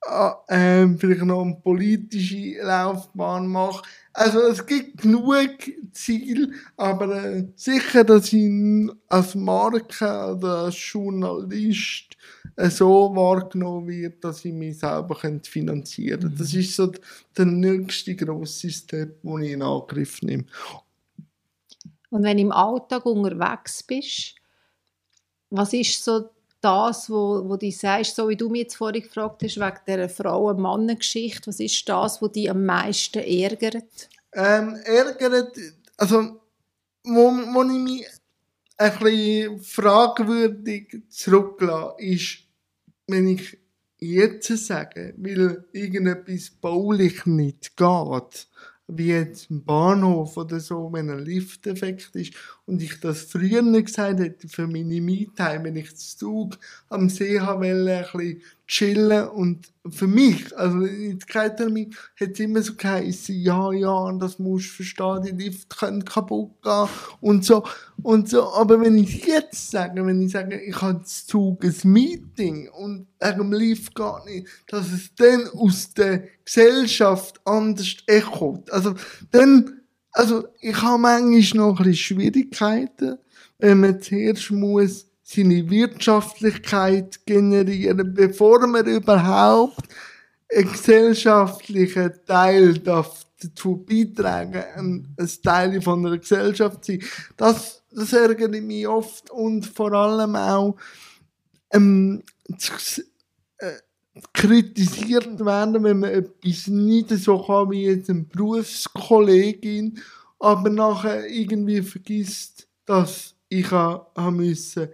äh, ähm, vielleicht noch eine politische Laufbahn mache. Also es gibt genug Ziele, aber äh, sicher, dass ich als Marke oder als Journalist äh, so wahrgenommen wird, dass ich mich selber finanzieren könnte. Das ist so der nächste grosse Step, den ich in Angriff nehme. Und wenn du im Alltag unterwegs bist, was ist so das, wo, wo du sagst, so wie du mich jetzt vorhin gefragt hast, wegen dieser Frauen-Mannen-Geschichte, was ist das, was dich am meisten ärgert? Ähm, ärgert, also, wo, wo ich mich ein bisschen fragwürdig zurücklasse, ist, wenn ich jetzt sage, weil irgendetwas baulich nicht geht, wie jetzt ein Bahnhof oder so, wenn ein Lifteffekt ist, und ich das früher nicht gesagt hätte für meine Me-Time, wenn ich zu Zug am See haben ein bisschen chillen und für mich, also jetzt kein Termin, hat es immer so geheißen, ja, ja, das musst du verstehen, die Lift können kaputt gehen und so, und so, aber wenn ich jetzt sage, wenn ich sage, ich habe zu Zug ein Meeting und wegen dem Lift geht nicht, dass es dann aus der Gesellschaft anders echot, also dann, also ich habe manchmal noch ein bisschen Schwierigkeiten, wenn man zuerst muss seine Wirtschaftlichkeit generieren, bevor man überhaupt einen gesellschaftlichen Teil dazu beitragen, ein, ein Teil von einer Gesellschaft sein. Das, das ärgert mich oft und vor allem auch ähm, zu, äh, kritisiert werden, wenn man etwas nicht so kann wie jetzt eine Berufskollegin, aber nachher irgendwie vergisst, dass ich ha, ha müssen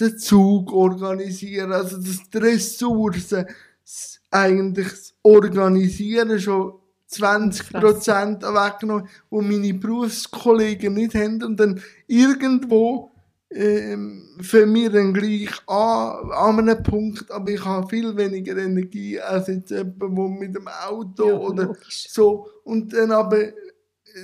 den Zug organisieren, also dass die Ressourcen eigentlich das Organisieren schon 20% weggenommen, wo meine Berufskollegen nicht haben und dann irgendwo ähm, für mich dann gleich an, an einem Punkt, aber ich habe viel weniger Energie als jetzt jemand, der mit dem Auto Ja, oder logisch. so. Und dann aber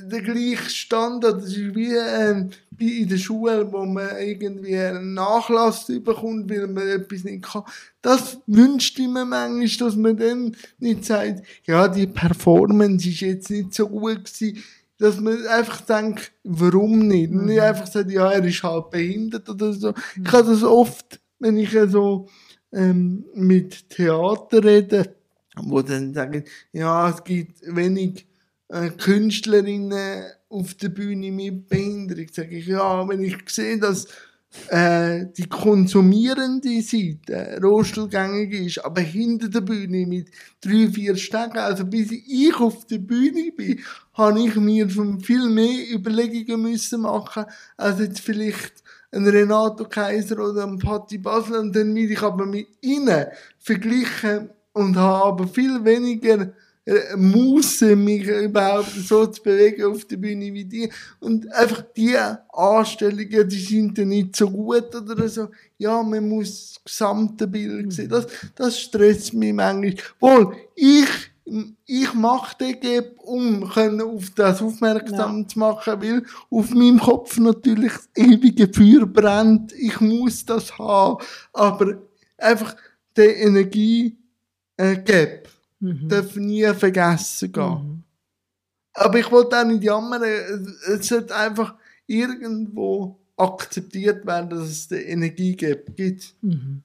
der gleiche Standard, das ist wie ähm, wie in der Schule, wo man irgendwie einen Nachlass bekommt, weil man etwas nicht kann. Das wünscht ich mir manchmal, dass man dann nicht sagt, ja, die Performance ist jetzt nicht so gut gewesen, dass man einfach denkt, warum nicht? Und nicht einfach sagt, ja, er ist halt behindert oder so. Ich habe das oft, wenn ich so ähm, mit Theater rede, wo dann sagen, ja, es gibt wenig Künstlerinnen auf der Bühne mit Behinderung, sage ich, ja, wenn ich sehe, dass äh, die konsumierende Seite rollstuhlgängig ist, aber hinter der Bühne mit drei, vier Stecken, also bis ich auf der Bühne bin, habe ich mir viel mehr Überlegungen müssen machen, als jetzt vielleicht einen Renato Kaiser oder einen Patti Basel und dann will ich aber mit ihnen vergleichen und habe aber viel weniger äh, Muße, mich überhaupt so zu bewegen auf der Bühne wie die. Und einfach die Anstellungen, die sind dann nicht so gut oder so. Ja, man muss das gesamte Bild sehen. Das, das stresst mich manchmal. Wohl, ich, ich mache den Gap, um können auf das aufmerksam ja. zu machen, weil auf meinem Kopf natürlich das ewige Feuer brennt. Ich muss das haben. Aber einfach die Energie, äh, Gap Mhm. Darf nie vergessen gehen. Mhm. Aber ich wollte auch nicht jammern. Es sollte einfach irgendwo akzeptiert werden, dass es die Energie gibt. Mhm.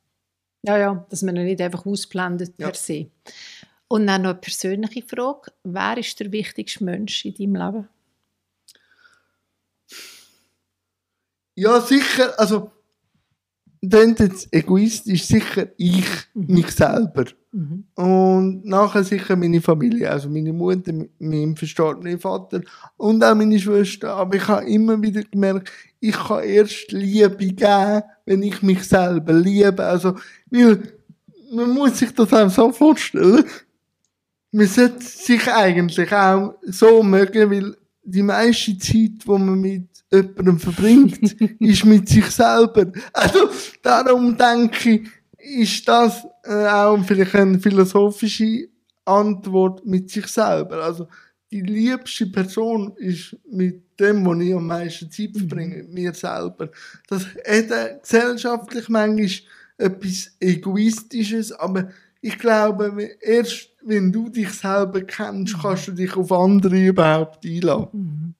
Ja, ja, dass man nicht einfach ausblendet ja. per se. Und dann noch eine persönliche Frage. Wer ist der wichtigste Mensch in deinem Leben? Ja, sicher. Also, dann jetzt egoistisch sicher ich, mhm. mich selber. Mhm. Und nachher sicher meine Familie, also meine Mutter, mein verstorbenen Vater und auch meine Schwester. Aber ich habe immer wieder gemerkt, ich kann erst Liebe geben, wenn ich mich selber liebe. Also, weil, man muss sich das auch so vorstellen. Man sollte sich eigentlich auch so mögen, weil die meiste Zeit, die man mit jemandem verbringt, ist mit sich selber. Also, darum denke ich, ist das äh, auch vielleicht eine philosophische Antwort mit sich selber. Also, die liebste Person ist mit dem, wo ich am meisten Zeit verbringe, mit mir selber. Das hat gesellschaftlich manchmal etwas Egoistisches, aber ich glaube, erst wenn du dich selber kennst, kannst du dich auf andere überhaupt einladen. Mhm.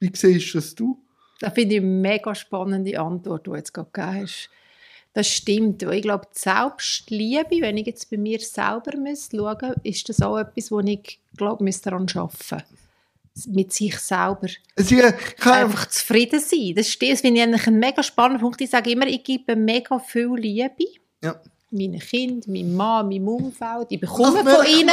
Wie siehst du das du? Das finde ich eine mega spannende Antwort, die du jetzt gerade gegeben hast. Das stimmt. Ich glaube, die Selbstliebe, wenn ich jetzt bei mir selber schauen muss, ist das auch etwas, wo ich glaube, ich daran arbeiten mit sich selber. Sie, einfach zufrieden sein. Das, das finde ich eigentlich ein mega spannender Punkt. Ich sage immer, ich gebe mega viel Liebe. Ja meinen Kind, meinem Mann, meinem Umfeld. Ich bekomme von ihnen,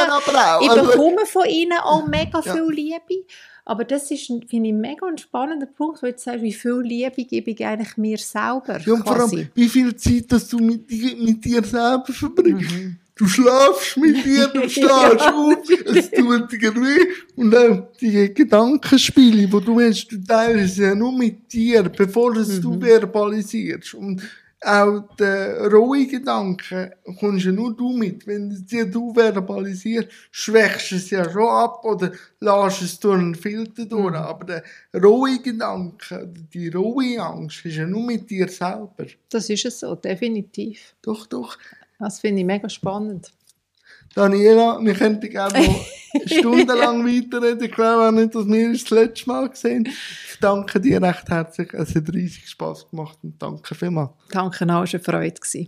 ich bekomme von ihnen auch mega ja. viel Liebe. Aber das ist, finde ich, ein mega spannender Punkt, wo du sagst, wie viel Liebe gebe ich eigentlich mir selber. Ja, und vor allem, wie viel Zeit dass du mit, mit dir selber verbringst. Mhm. Du schlafst mit dir, du stehst auf, es tut dir weh. Und auch die Gedankenspiele, die du hast, du teilst ja nur mit dir, bevor es mhm. du verbalisierst. Und auch der rohe Gedanke kommst ja nur du mit. Wenn dir du verbalisierst, schwächst du es ja schon ab oder lässt es durch einen Filter durch. Mhm. Aber der rohe Gedanke, die rohe Angst ist ja nur mit dir selber. Das ist es so, definitiv. Doch, doch. Das finde ich mega spannend. Daniela, wir könnten gerne noch stundenlang weiterreden. Ich glaube auch nicht, dass wir das letzte Mal gesehen Ich danke dir recht herzlich. Es hat riesig Spass gemacht und danke vielmals. Danke auch, es war eine Freude.